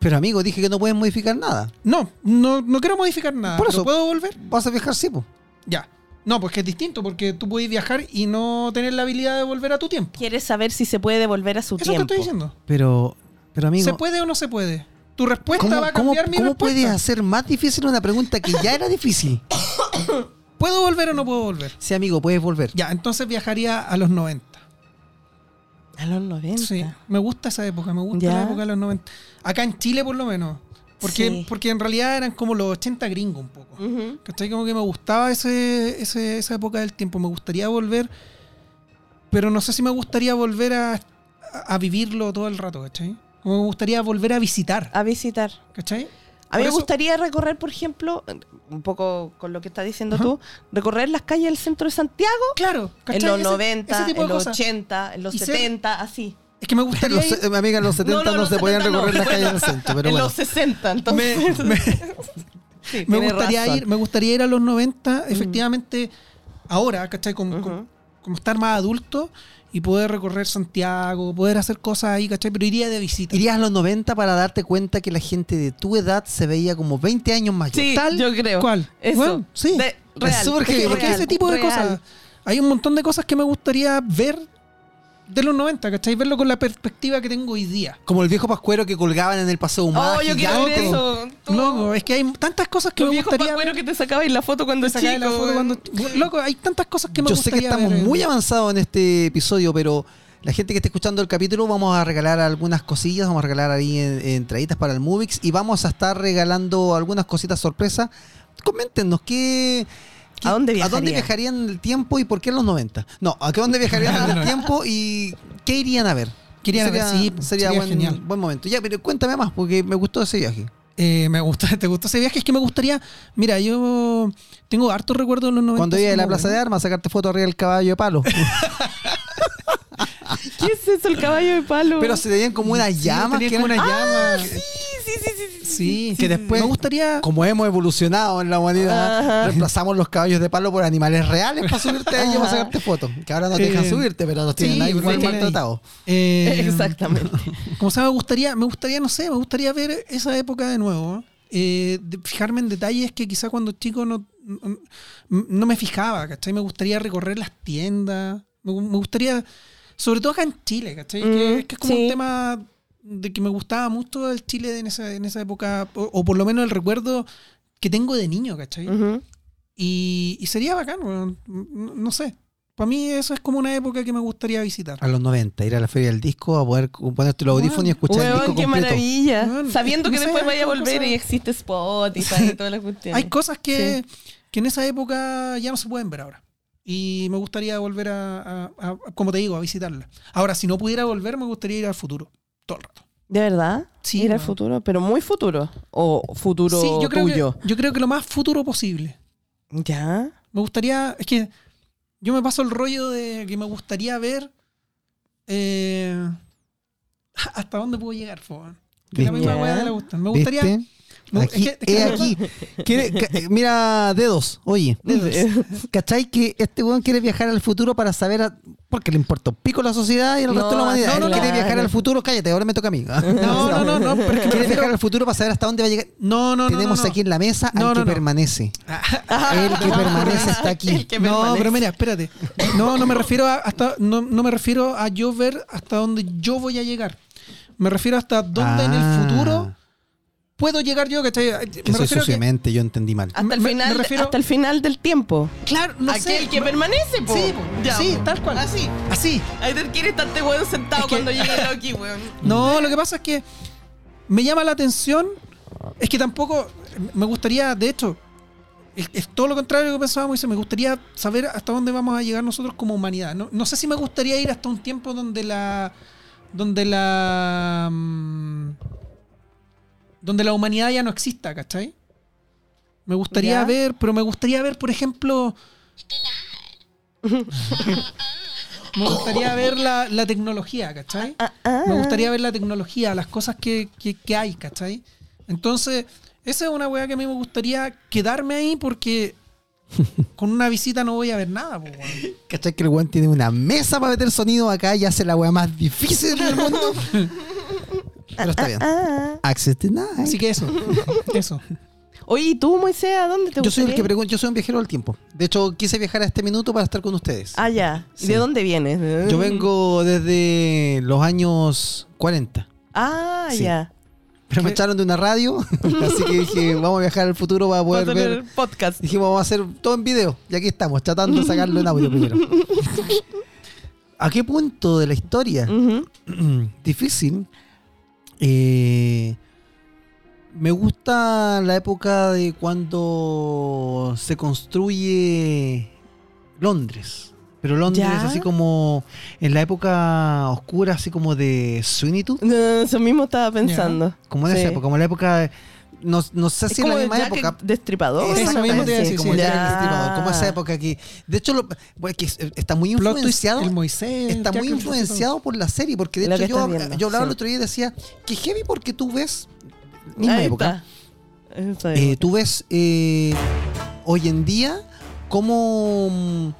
Pero amigo, dije que no puedes modificar nada. No, no, no quiero modificar nada. Por eso. ¿Puedo volver? Vas a viajar, sí, po. Ya. No, pues que es distinto, porque tú puedes viajar y no tener la habilidad de volver a tu tiempo. Quieres saber si se puede devolver a su Eso tiempo. te estoy diciendo. Pero, pero amigo, ¿Se puede o no se puede? Tu respuesta ¿cómo, va a cómo- cambiar mi cómo respuesta. puedes hacer más difícil una pregunta que ya era difícil? ¿Puedo volver o no puedo volver? Sí, amigo, puedes volver. Ya, entonces viajaría a los 90. A los 90. Sí, me gusta esa época, me gusta Ya. la época de los 90. Acá en Chile por lo menos. Porque, Sí. porque en realidad eran como los 80 gringos un poco. Ujú. ¿Cachai? Como que me gustaba ese, ese- esa época del tiempo. Me gustaría volver, pero no sé si me gustaría volver a- a vivirlo todo el rato, ¿cachai? Como me gustaría volver a visitar, A visitar. ¿cachai? A mí me gustaría recorrer, por ejemplo, un poco con lo que estás diciendo Ajá. tú, recorrer las calles del centro de Santiago Claro, ¿cachai? en los Ese- 90, ese en los cosas. 80, en los Y ser- 70, así. Es que me En gustaría los, se- amiga, en los 70 no, los se podían 70 no. recorrer las calles del centro, pero en bueno. los 60, entonces. me, me- sí, me gustaría razón. ir, me gustaría ir a los 90, efectivamente, ahora, ¿cachai? Como, Ujú. como- como estar más adulto y poder recorrer Santiago, poder hacer cosas ahí, ¿cachai? Pero iría de visita. Irías a los 90 para darte cuenta que la gente de tu edad se veía como 20 años mayor. Sí, Tal yo creo. ¿Cuál? Eso. Bueno, sí. De- real. heavy, Porque Real, ese tipo de real. cosas. Hay un montón de cosas que me gustaría ver de los 90, ¿cachai? Verlo con la perspectiva que tengo hoy día. Como el viejo pascuero que colgaban en el paseo humano. Oh, yo quiero ver eso. Tú- Loco, es que hay tantas cosas que Los me viejos gustaría pascueros ver. que te sacabais la foto cuando chico. la foto cuando- Loco, hay tantas cosas que me Yo sé que gustaría estamos ver. muy avanzados en este episodio, pero la gente que esté escuchando el capítulo vamos a regalar algunas cosillas, vamos a regalar ahí en- entraditas para el Movix y vamos a estar regalando algunas cositas sorpresas. Coméntenos qué... ¿A dónde ¿A dónde viajarían? viajarían en el tiempo y por qué en los 90? No, ¿a qué dónde viajarían en el tiempo y qué irían a ver? ¿Qué irían a ver? Sería- Sí, sería, sería buen, genial. buen momento. Ya, pero cuéntame más porque me gustó ese viaje. Eh, me gusta, ¿te gustó ese viaje? Es que me gustaría. Mira, yo tengo hartos recuerdos de los 90. Cuando iba a la Plaza de. Armas a sacarte foto arriba del caballo de palo. ¿Qué es eso, el caballo de palo? pero se veían como unas Sí, llamas tenía que como eran- una llama. sí, sí, sí, sí, sí. Sí, que después- Me gustaría. como hemos evolucionado en la humanidad, Ajá. reemplazamos los caballos de palo por animales reales para subirte a ellos para sacarte fotos. Que ahora no te dejan Eh, subirte, pero los tienen sí, ahí igual sí. maltratados. eh, Exactamente. Como se me gustaría, me gustaría, no sé, me gustaría ver esa época de nuevo. eh, de fijarme en detalles que quizá cuando chico no, no, no me fijaba, ¿cachai? Me gustaría recorrer las tiendas. Me, me gustaría, sobre todo acá en Chile, ¿cachai? que, Mm, es que es como sí. un tema de que me gustaba mucho el Chile en esa, en esa época, o, o por lo menos el recuerdo que tengo de niño, ¿cachai? Ujú. y, y sería bacán, no, no sé. Para mí eso es como una época que me gustaría visitar. A los 90, ir a la feria del disco a poder ponerte los Bueno, audífonos y escuchar el Huevón, disco qué completo. maravilla. Bueno, Sabiendo no que sé, después vaya a volver cosas- y existe Spotify y todas las cuestiones. Hay cosas que, que en esa época ya no se pueden ver ahora. Y me gustaría volver a, a- a- como te digo, a visitarla. Ahora, si no pudiera volver, me gustaría ir al futuro. Todo el rato. ¿De verdad? Sí, Ir al futuro, pero muy futuro. O futuro Sí, yo creo, tuyo. que, yo creo que lo más futuro posible. ¿Ya? Me gustaría, es que yo me paso el rollo de que me gustaría ver eh, hasta dónde puedo llegar, po, weón. Que la misma weá de la gusta. Me gustaría. ¿Viste? Aquí, es que- aquí. Quiere- ca- eh, mira, dedos. Oye, dedos. ¿Cachai que este weón quiere viajar al futuro para saber a- porque le importa un pico la sociedad y el No, resto de la humanidad? no, Él no, quiere viajar al futuro, cállate, ahora me toca a mí. No, no, no, no, pero es que me Quiere viajar al futuro para saber hasta dónde va a llegar. No, no, no. Tenemos no, no. aquí en la mesa al No, que permanece. Ah, El que permanece está aquí. No, pero mira, espérate. No, no me refiero a hasta no, no me refiero a yo ver hasta dónde yo voy a llegar. Me refiero hasta dónde en el Ah, futuro puedo llegar yo, ¿cachai? Que me soy que- yo entendí mal. Hasta el, me- me final, refiero- hasta el final del tiempo. Claro, no Aquel sé. que me- permanece, po. Sí. Ya, sí, po. tal cual. Así. Así. Ahí te quiere estar este weón sentado Es que- cuando llegue Loki, weón. No, lo que pasa es que me llama la atención. Es que tampoco me gustaría, de hecho, es, es todo lo contrario de lo que pensábamos. Me gustaría saber hasta dónde vamos a llegar nosotros como humanidad. No, no sé si me gustaría ir hasta un tiempo donde la. donde la. mm, donde la humanidad ya no exista, ¿cachai? Me gustaría Ya. ver, pero me gustaría ver, por ejemplo. me gustaría ver la, la tecnología, ¿cachai? Ah, Me gustaría ver la tecnología, las cosas que, que- que hay, ¿cachai? Entonces, esa es una weá que a mí me gustaría quedarme ahí porque con una visita no voy a ver nada, po, weón. ¿Cachai que el weón tiene una mesa para meter sonido acá y hace la weá más difícil del mundo? Pero está bien. Ah, Access denied. Así que eso, eso. Oye, ¿y tú, Moisés, a dónde te Yo soy el gustaría que ir? pregunto, yo soy un viajero del tiempo. De hecho, quise viajar a este minuto para estar con ustedes. Ah, ya. ¿Y Sí. de dónde vienes? Yo vengo desde los años 40. Ah, Sí. ya. Pero me echaron de una radio, así que dije, vamos a viajar al futuro para poder Vas a tener ver. el podcast. Dijimos, vamos a hacer todo en video. Y aquí estamos, tratando de sacarlo en audio primero. ¿A qué punto de la historia? Ujú. Difícil. Eh, me gusta la época de cuando se construye Londres. Pero Londres ¿Ya? así como en la época oscura, así como de Swinitude. No, eso mismo estaba pensando. Como en Sí. esa época, como en la época... No, no sé Es si en como la misma Jack época. Destripador. Eso Exactamente, mismo te iba a decir, como Jack Destripador, como esa época aquí. De hecho, lo, bueno, que está muy influenciado. el Moisés. Está Jack muy el influenciado por la serie, porque de hecho que yo, viendo, yo hablaba sí. el otro día y decía que heavy porque tú ves, misma Ahí época, está. Eh, tú ves eh, hoy en día cómo,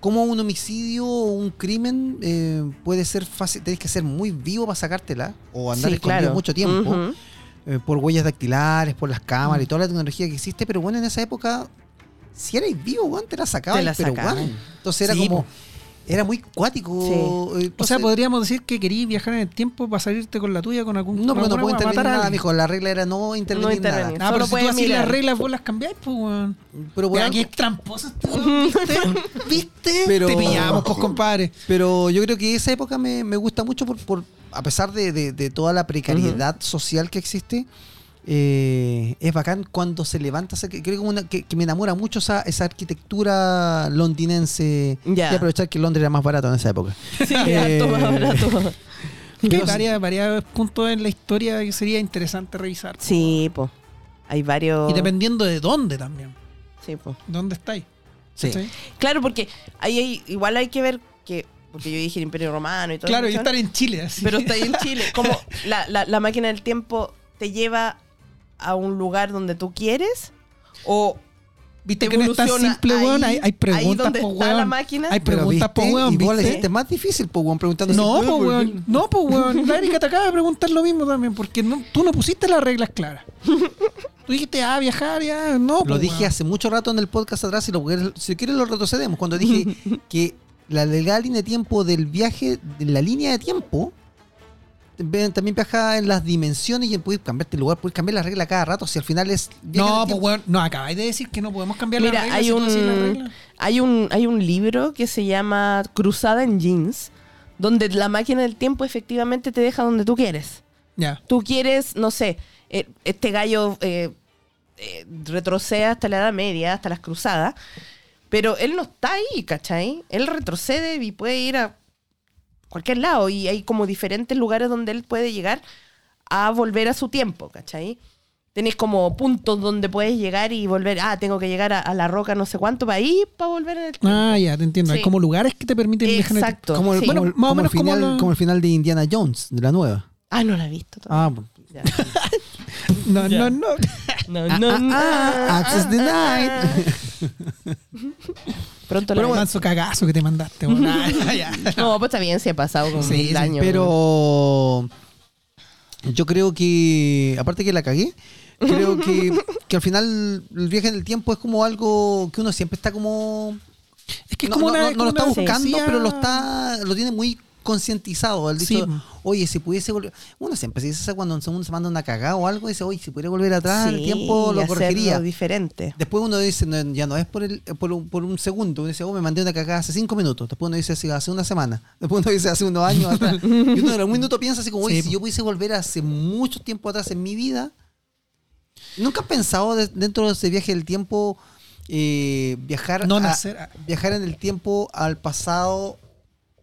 cómo un homicidio o un crimen eh, puede ser fácil, tenés que ser muy vivo para sacártela o andar Sí, escondido claro. mucho tiempo. Ujú. Eh, por huellas dactilares, por las cámaras y toda la tecnología que existe, pero bueno, en esa época, si erais vivo, weón, te la sacaban, Te la pero sacaban. weón. Entonces era Sí, como, era muy cuático. Sí. eh, O sea, podríamos decir que querías viajar en el tiempo para salirte con la tuya con algún No, porque no puedo intervenir matar a nada, alguien. mijo. La regla era no intervenir intervenir. nada. Ah, pero si tú así las reglas vos las cambiáis, pues, weón. Pero, Bueno, weón, aquí es tramposo este ¿viste? ¿Viste? Pero- Te pillamos, pues, compadre. pero yo creo que esa época me, me gusta mucho por, por a pesar de, de- de toda la precariedad social que existe. eh, es bacán cuando se levanta. creo que, una- que, que me enamora mucho esa, esa arquitectura londinense. Ya. Y aprovechar que Londres era más barato en esa época. Sí, Eh, más barato. Hay varios puntos en la historia que sería interesante revisar. Sí, pues. Hay varios. Y dependiendo de dónde también. Sí, po. ¿Dónde estáis? Sí. ¿Cachai? Claro, porque ahí hay, igual hay que ver que. Porque yo dije el Imperio Romano y todo Claro, y estar en Chile así. Pero está ahí en Chile. Como la, la, la máquina del tiempo te lleva a un lugar donde tú quieres o ¿Viste te que no es tan evoluciona simple, ahí, hay, hay ahí preguntas, donde po, está la weón. máquina. Hay preguntas, po, viste, weón, y vos le ¿viste? hiciste más difícil, pues, weón, preguntando No, si- pues, weón. No, pues, weón. La Erika te acaba de preguntar lo mismo también, porque no, tú no pusiste las reglas claras. Tú dijiste, ah, viajar, ya. No, Lo dije weón. hace mucho rato en el podcast atrás y lo, si quieres lo retrocedemos. Cuando dije que la legal línea de tiempo del viaje, de la línea de tiempo, también viaja en las dimensiones y puedes cambiarte el lugar, puedes cambiar la regla cada rato. Si al final es. No, pues, weón. No, acabáis de decir que no podemos cambiar Mira, las reglas. hay si un, reglas. hay, un, hay un libro que se llama Cruzada en Jeans, donde la máquina del tiempo efectivamente te deja donde tú quieres. Ya. Tú quieres, no sé, eh, este gallo eh, eh, retrocede hasta la Edad Media, hasta las cruzadas, pero él no está ahí, ¿cachai? Él retrocede y puede ir a cualquier lado y hay como diferentes lugares donde él puede llegar a volver a su tiempo, ¿cachai? Tenés como puntos donde puedes llegar y volver, ah, tengo que llegar a, a la roca no sé cuánto para ir, para volver en el tiempo. Ah, ya, te entiendo. Hay como lugares que te permiten viajar en el Exacto. Como el, sí. como el- Bueno, más o como el menos como final, la- como el final de Indiana Jones, de la nueva. Ah, no la he visto todavía. Ah, bueno. Ya. No, Ya. no, no. No, Ah, no, ah, no. ah, access denied. Pronto Pero la manso cagazo que te mandaste. Ah. No, pues está bien, se ha pasado con Sí, años. Pero yo creo que, aparte que la cagué, creo que, que al final el viaje en el tiempo es como algo que uno siempre está como... Es que es no, como no- una. no- no como lo está buscando, pero lo está lo tiene muy concientizado. Dicho, Sí. oye, si pudiese volver... Uno siempre se dice eso cuando uno se manda una cagada o algo, dice, oye, si pudiera volver atrás el tiempo, lo corregiría. diferente. Después uno dice, no, ya no es por, el, por, un, por un segundo. Uno dice, oh, me mandé una cagada hace cinco minutos. Después uno dice, hace una semana. Después uno dice, hace unos años atrás. Y uno en algún minuto piensa así como, oye, Sí, si yo pudiese volver hace mucho tiempo atrás en mi vida. ¿Nunca has pensado de- dentro de ese viaje del tiempo eh, viajar, No a- nacer. viajar en el tiempo al pasado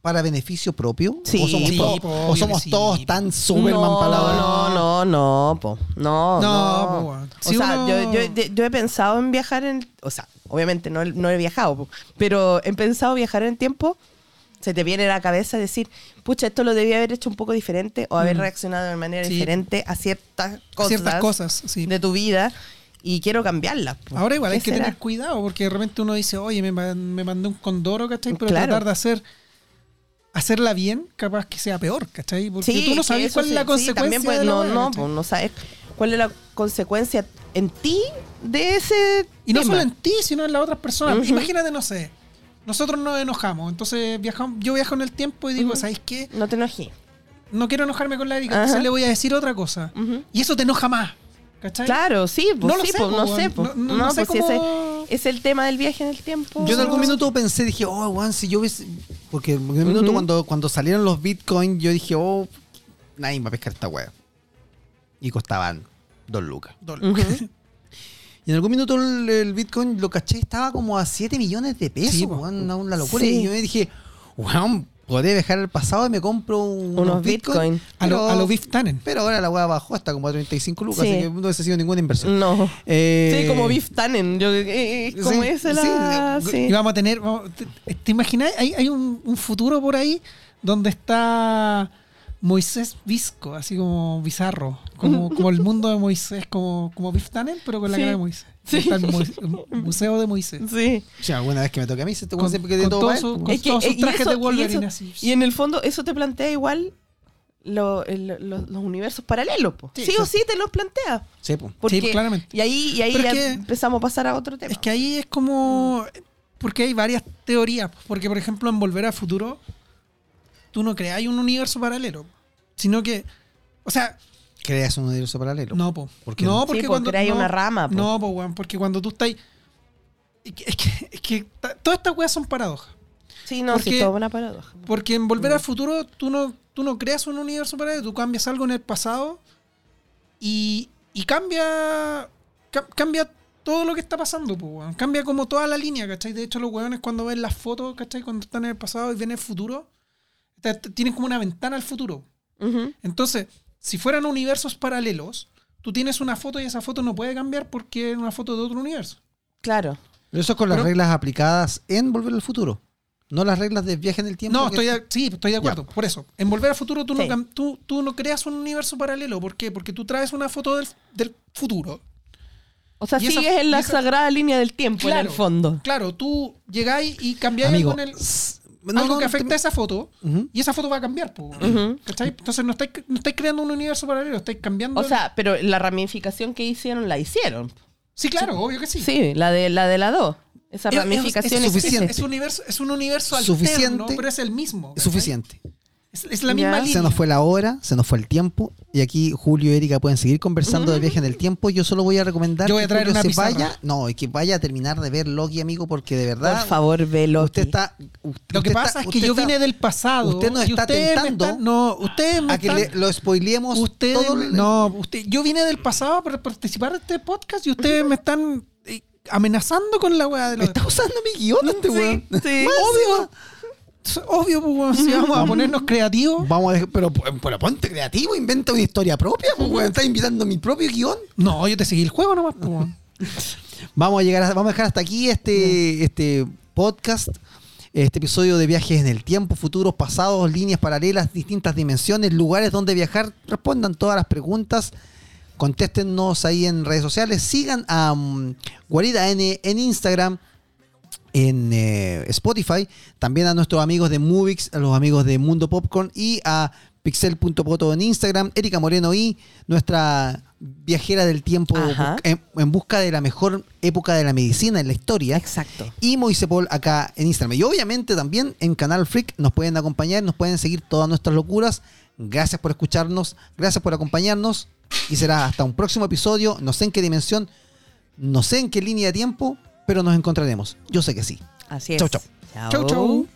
para beneficio propio? Sí, ¿O somos, sí, todos, po, o somos sí, todos tan Superman no, para la no, no, no, po. No, No, no. po. O Si sea, uno- yo, yo- yo he pensado en viajar en... O sea, obviamente no, he- no he viajado, pero he pensado viajar en tiempo. Se te viene a la cabeza decir, pucha, esto lo debía haber hecho un poco diferente o haber Mm. reaccionado de manera diferente a ciertas cosas, Ciertas cosas, de tu vida y quiero cambiarlas. Ahora igual hay ¿Qué que será? tener cuidado porque de repente uno dice, oye, me, me mandé un condoro, ¿cachai? Pero Claro. tratar de hacer hacerla bien, capaz que sea peor, ¿cachai? Porque Sí, tú no sabes cuál es la sí, consecuencia también pues, de la no, no, pues, no sabes cuál es la consecuencia en ti de ese Y no solo en ti, sino en las otras personas. Imagínate, no sé. Nosotros nos enojamos, entonces viajamos, yo viajo en el tiempo y digo, Ujú. ¿sabes qué? No te enojí. No quiero enojarme con la Erika, Ajá. entonces le voy a decir otra cosa. Y eso te enoja más. ¿Cachai? Claro, sí, pues, No lo sí, sé, pues, no sé, pues. No- no- no sé pues, si cómo- ese es el tema del viaje en el tiempo. Yo en algún minuto pensé, dije, oh, Juan, si yo hubiese. Porque en algún minuto cuando, cuando salieron los bitcoins, yo dije, oh, nadie va a pescar esta wea. Y costaban dos lucas. Dol- Ujú. Y en algún minuto el, el bitcoin lo caché, estaba como a 7 millones de pesos, Sí, po. una, una locura. Sí. Y yo me dije, weón, podré viajar al pasado y me compro unos, Unos bitcoins. bitcoin. A lo, pero- a lo Tannen. Pero ahora la weá bajó hasta como a 35 lucas, Sí. así que no hubiese sido ninguna inversión. No. Eh, Sí, como Beef Tannen. Yo, eh, eh, como sí, ese la... sí, Sí. Y vamos a tener. vamos- ¿Te, te imaginas? Hay, hay un, un futuro por ahí donde está Moisés Visco, así como bizarro. Como, como el mundo de Moisés, como, como Tannen, pero con la Sí. cara de Moisés. Sí. Está el Mois- el Museo de Moisés. Sí. Si alguna vez que me toque a mí, se te Con, siempre que de con todo todo mal, su- con Es que, todos sus y trajes eso- de y Wolverine eso- así. Y en el fondo eso te plantea igual lo- el- los, los universos paralelos. po. Sí, Sí, o sí. te los plantea. Sí, pues. Porque, Sí, claramente. Y ahí, y ahí ya que- empezamos a pasar a otro tema. Es que ahí es como. Porque hay varias teorías. Porque, por ejemplo, en Volver a Futuro, tú no creas un universo paralelo. Sino que. O sea, Creas un universo paralelo. no, po. ¿Por qué no, no? porque Sí, cuando. hay no, una rama. po. No, po, weón. Porque cuando tú estás. Es que, es que, es que ta- todas estas weas son paradojas. Sí, no, porque- sí, todo una paradoja. Porque en Volver Mm. al Futuro tú no, tú no creas un universo paralelo, tú cambias algo en el pasado y, y cambia, ca- cambia todo lo que está pasando, pues, weón. Cambia como toda la línea, ¿cachai? De hecho, los weones cuando ven las fotos, ¿cachai? Cuando están en el pasado y ven el futuro, tienen como una ventana al futuro. Entonces, si fueran universos paralelos, tú tienes una foto y esa foto no puede cambiar porque es una foto de otro universo. Claro. Pero eso es con las Pero- reglas aplicadas en Volver al Futuro. No las reglas de viaje en el tiempo. No, que- estoy de, sí, estoy de acuerdo. Por eso, en Volver al Futuro tú, Sí. no, tú, tú no creas un universo paralelo. ¿Por qué? Porque tú traes una foto del, del futuro. O sea, esa- sigues en la esa- sagrada línea del tiempo en Claro. el fondo. Claro, tú llegáis y cambiáis Amigo, algo, en el, no, algo no, que afecta te- a esa foto y esa foto va a cambiar. Entonces no estáis, no estáis creando un universo paralelo, estáis cambiando. O sea, pero la ramificación que hicieron, la hicieron. sí, claro, obvio que sí. Sí, la de la de la 2. Esa Es- es- ramificación es suficiente. Es un universo, es un universo Suficiente. alterno, pero es el mismo. Es ¿cachai? suficiente. Es, es la misma Ya. línea. Se nos fue la hora, se nos fue el tiempo. Y aquí Julio y Erika pueden seguir conversando de viaje en el tiempo. Yo solo voy a recomendar Yo voy a que traer Julio una se pizarra. vaya. No, y que vaya a terminar de ver Loki, amigo, porque de verdad. Por favor, velo. Usted está. usted Lo que está- pasa es que usted yo está- vine del pasado. usted nos y está ustedes me tentando están- no, ustedes me A que están- le- lo spoileemos Ustedes, todo. el- no, usted, yo vine del pasado para participar de este podcast y ustedes me están eh, amenazando con la weá de Me los está usando mi guion este weón. sí. Obvio, Es obvio, pues, si vamos a ponernos creativos. Vamos a dejar- pero, pero ponte creativo, inventa una historia propia, pues. Estás invitando mi propio guion. No, yo te seguí el juego nomás, pues. Vamos a llegar a- vamos a dejar hasta aquí este, este podcast, este episodio de viajes en el tiempo, futuros, pasados, líneas paralelas, distintas dimensiones, lugares donde viajar. Respondan todas las preguntas. Contéstenos ahí en redes sociales. Sigan a mm, Guarida N en Instagram, en eh, Spotify. También a nuestros amigos de Movix, a los amigos de Mundo Popcorn y a pixel.poto en Instagram. Erika Moreno y nuestra viajera del tiempo en, en busca de la mejor época de la medicina en la historia. Exacto. Y Moisepol acá en Instagram. Y obviamente también en Canal Freak nos pueden acompañar, nos pueden seguir todas nuestras locuras. Gracias por escucharnos, gracias por acompañarnos. Y será hasta un próximo episodio. No sé en qué dimensión, no sé en qué línea de tiempo, pero nos encontraremos. Yo sé que sí. Así es. Chau, chau. Chau, chau.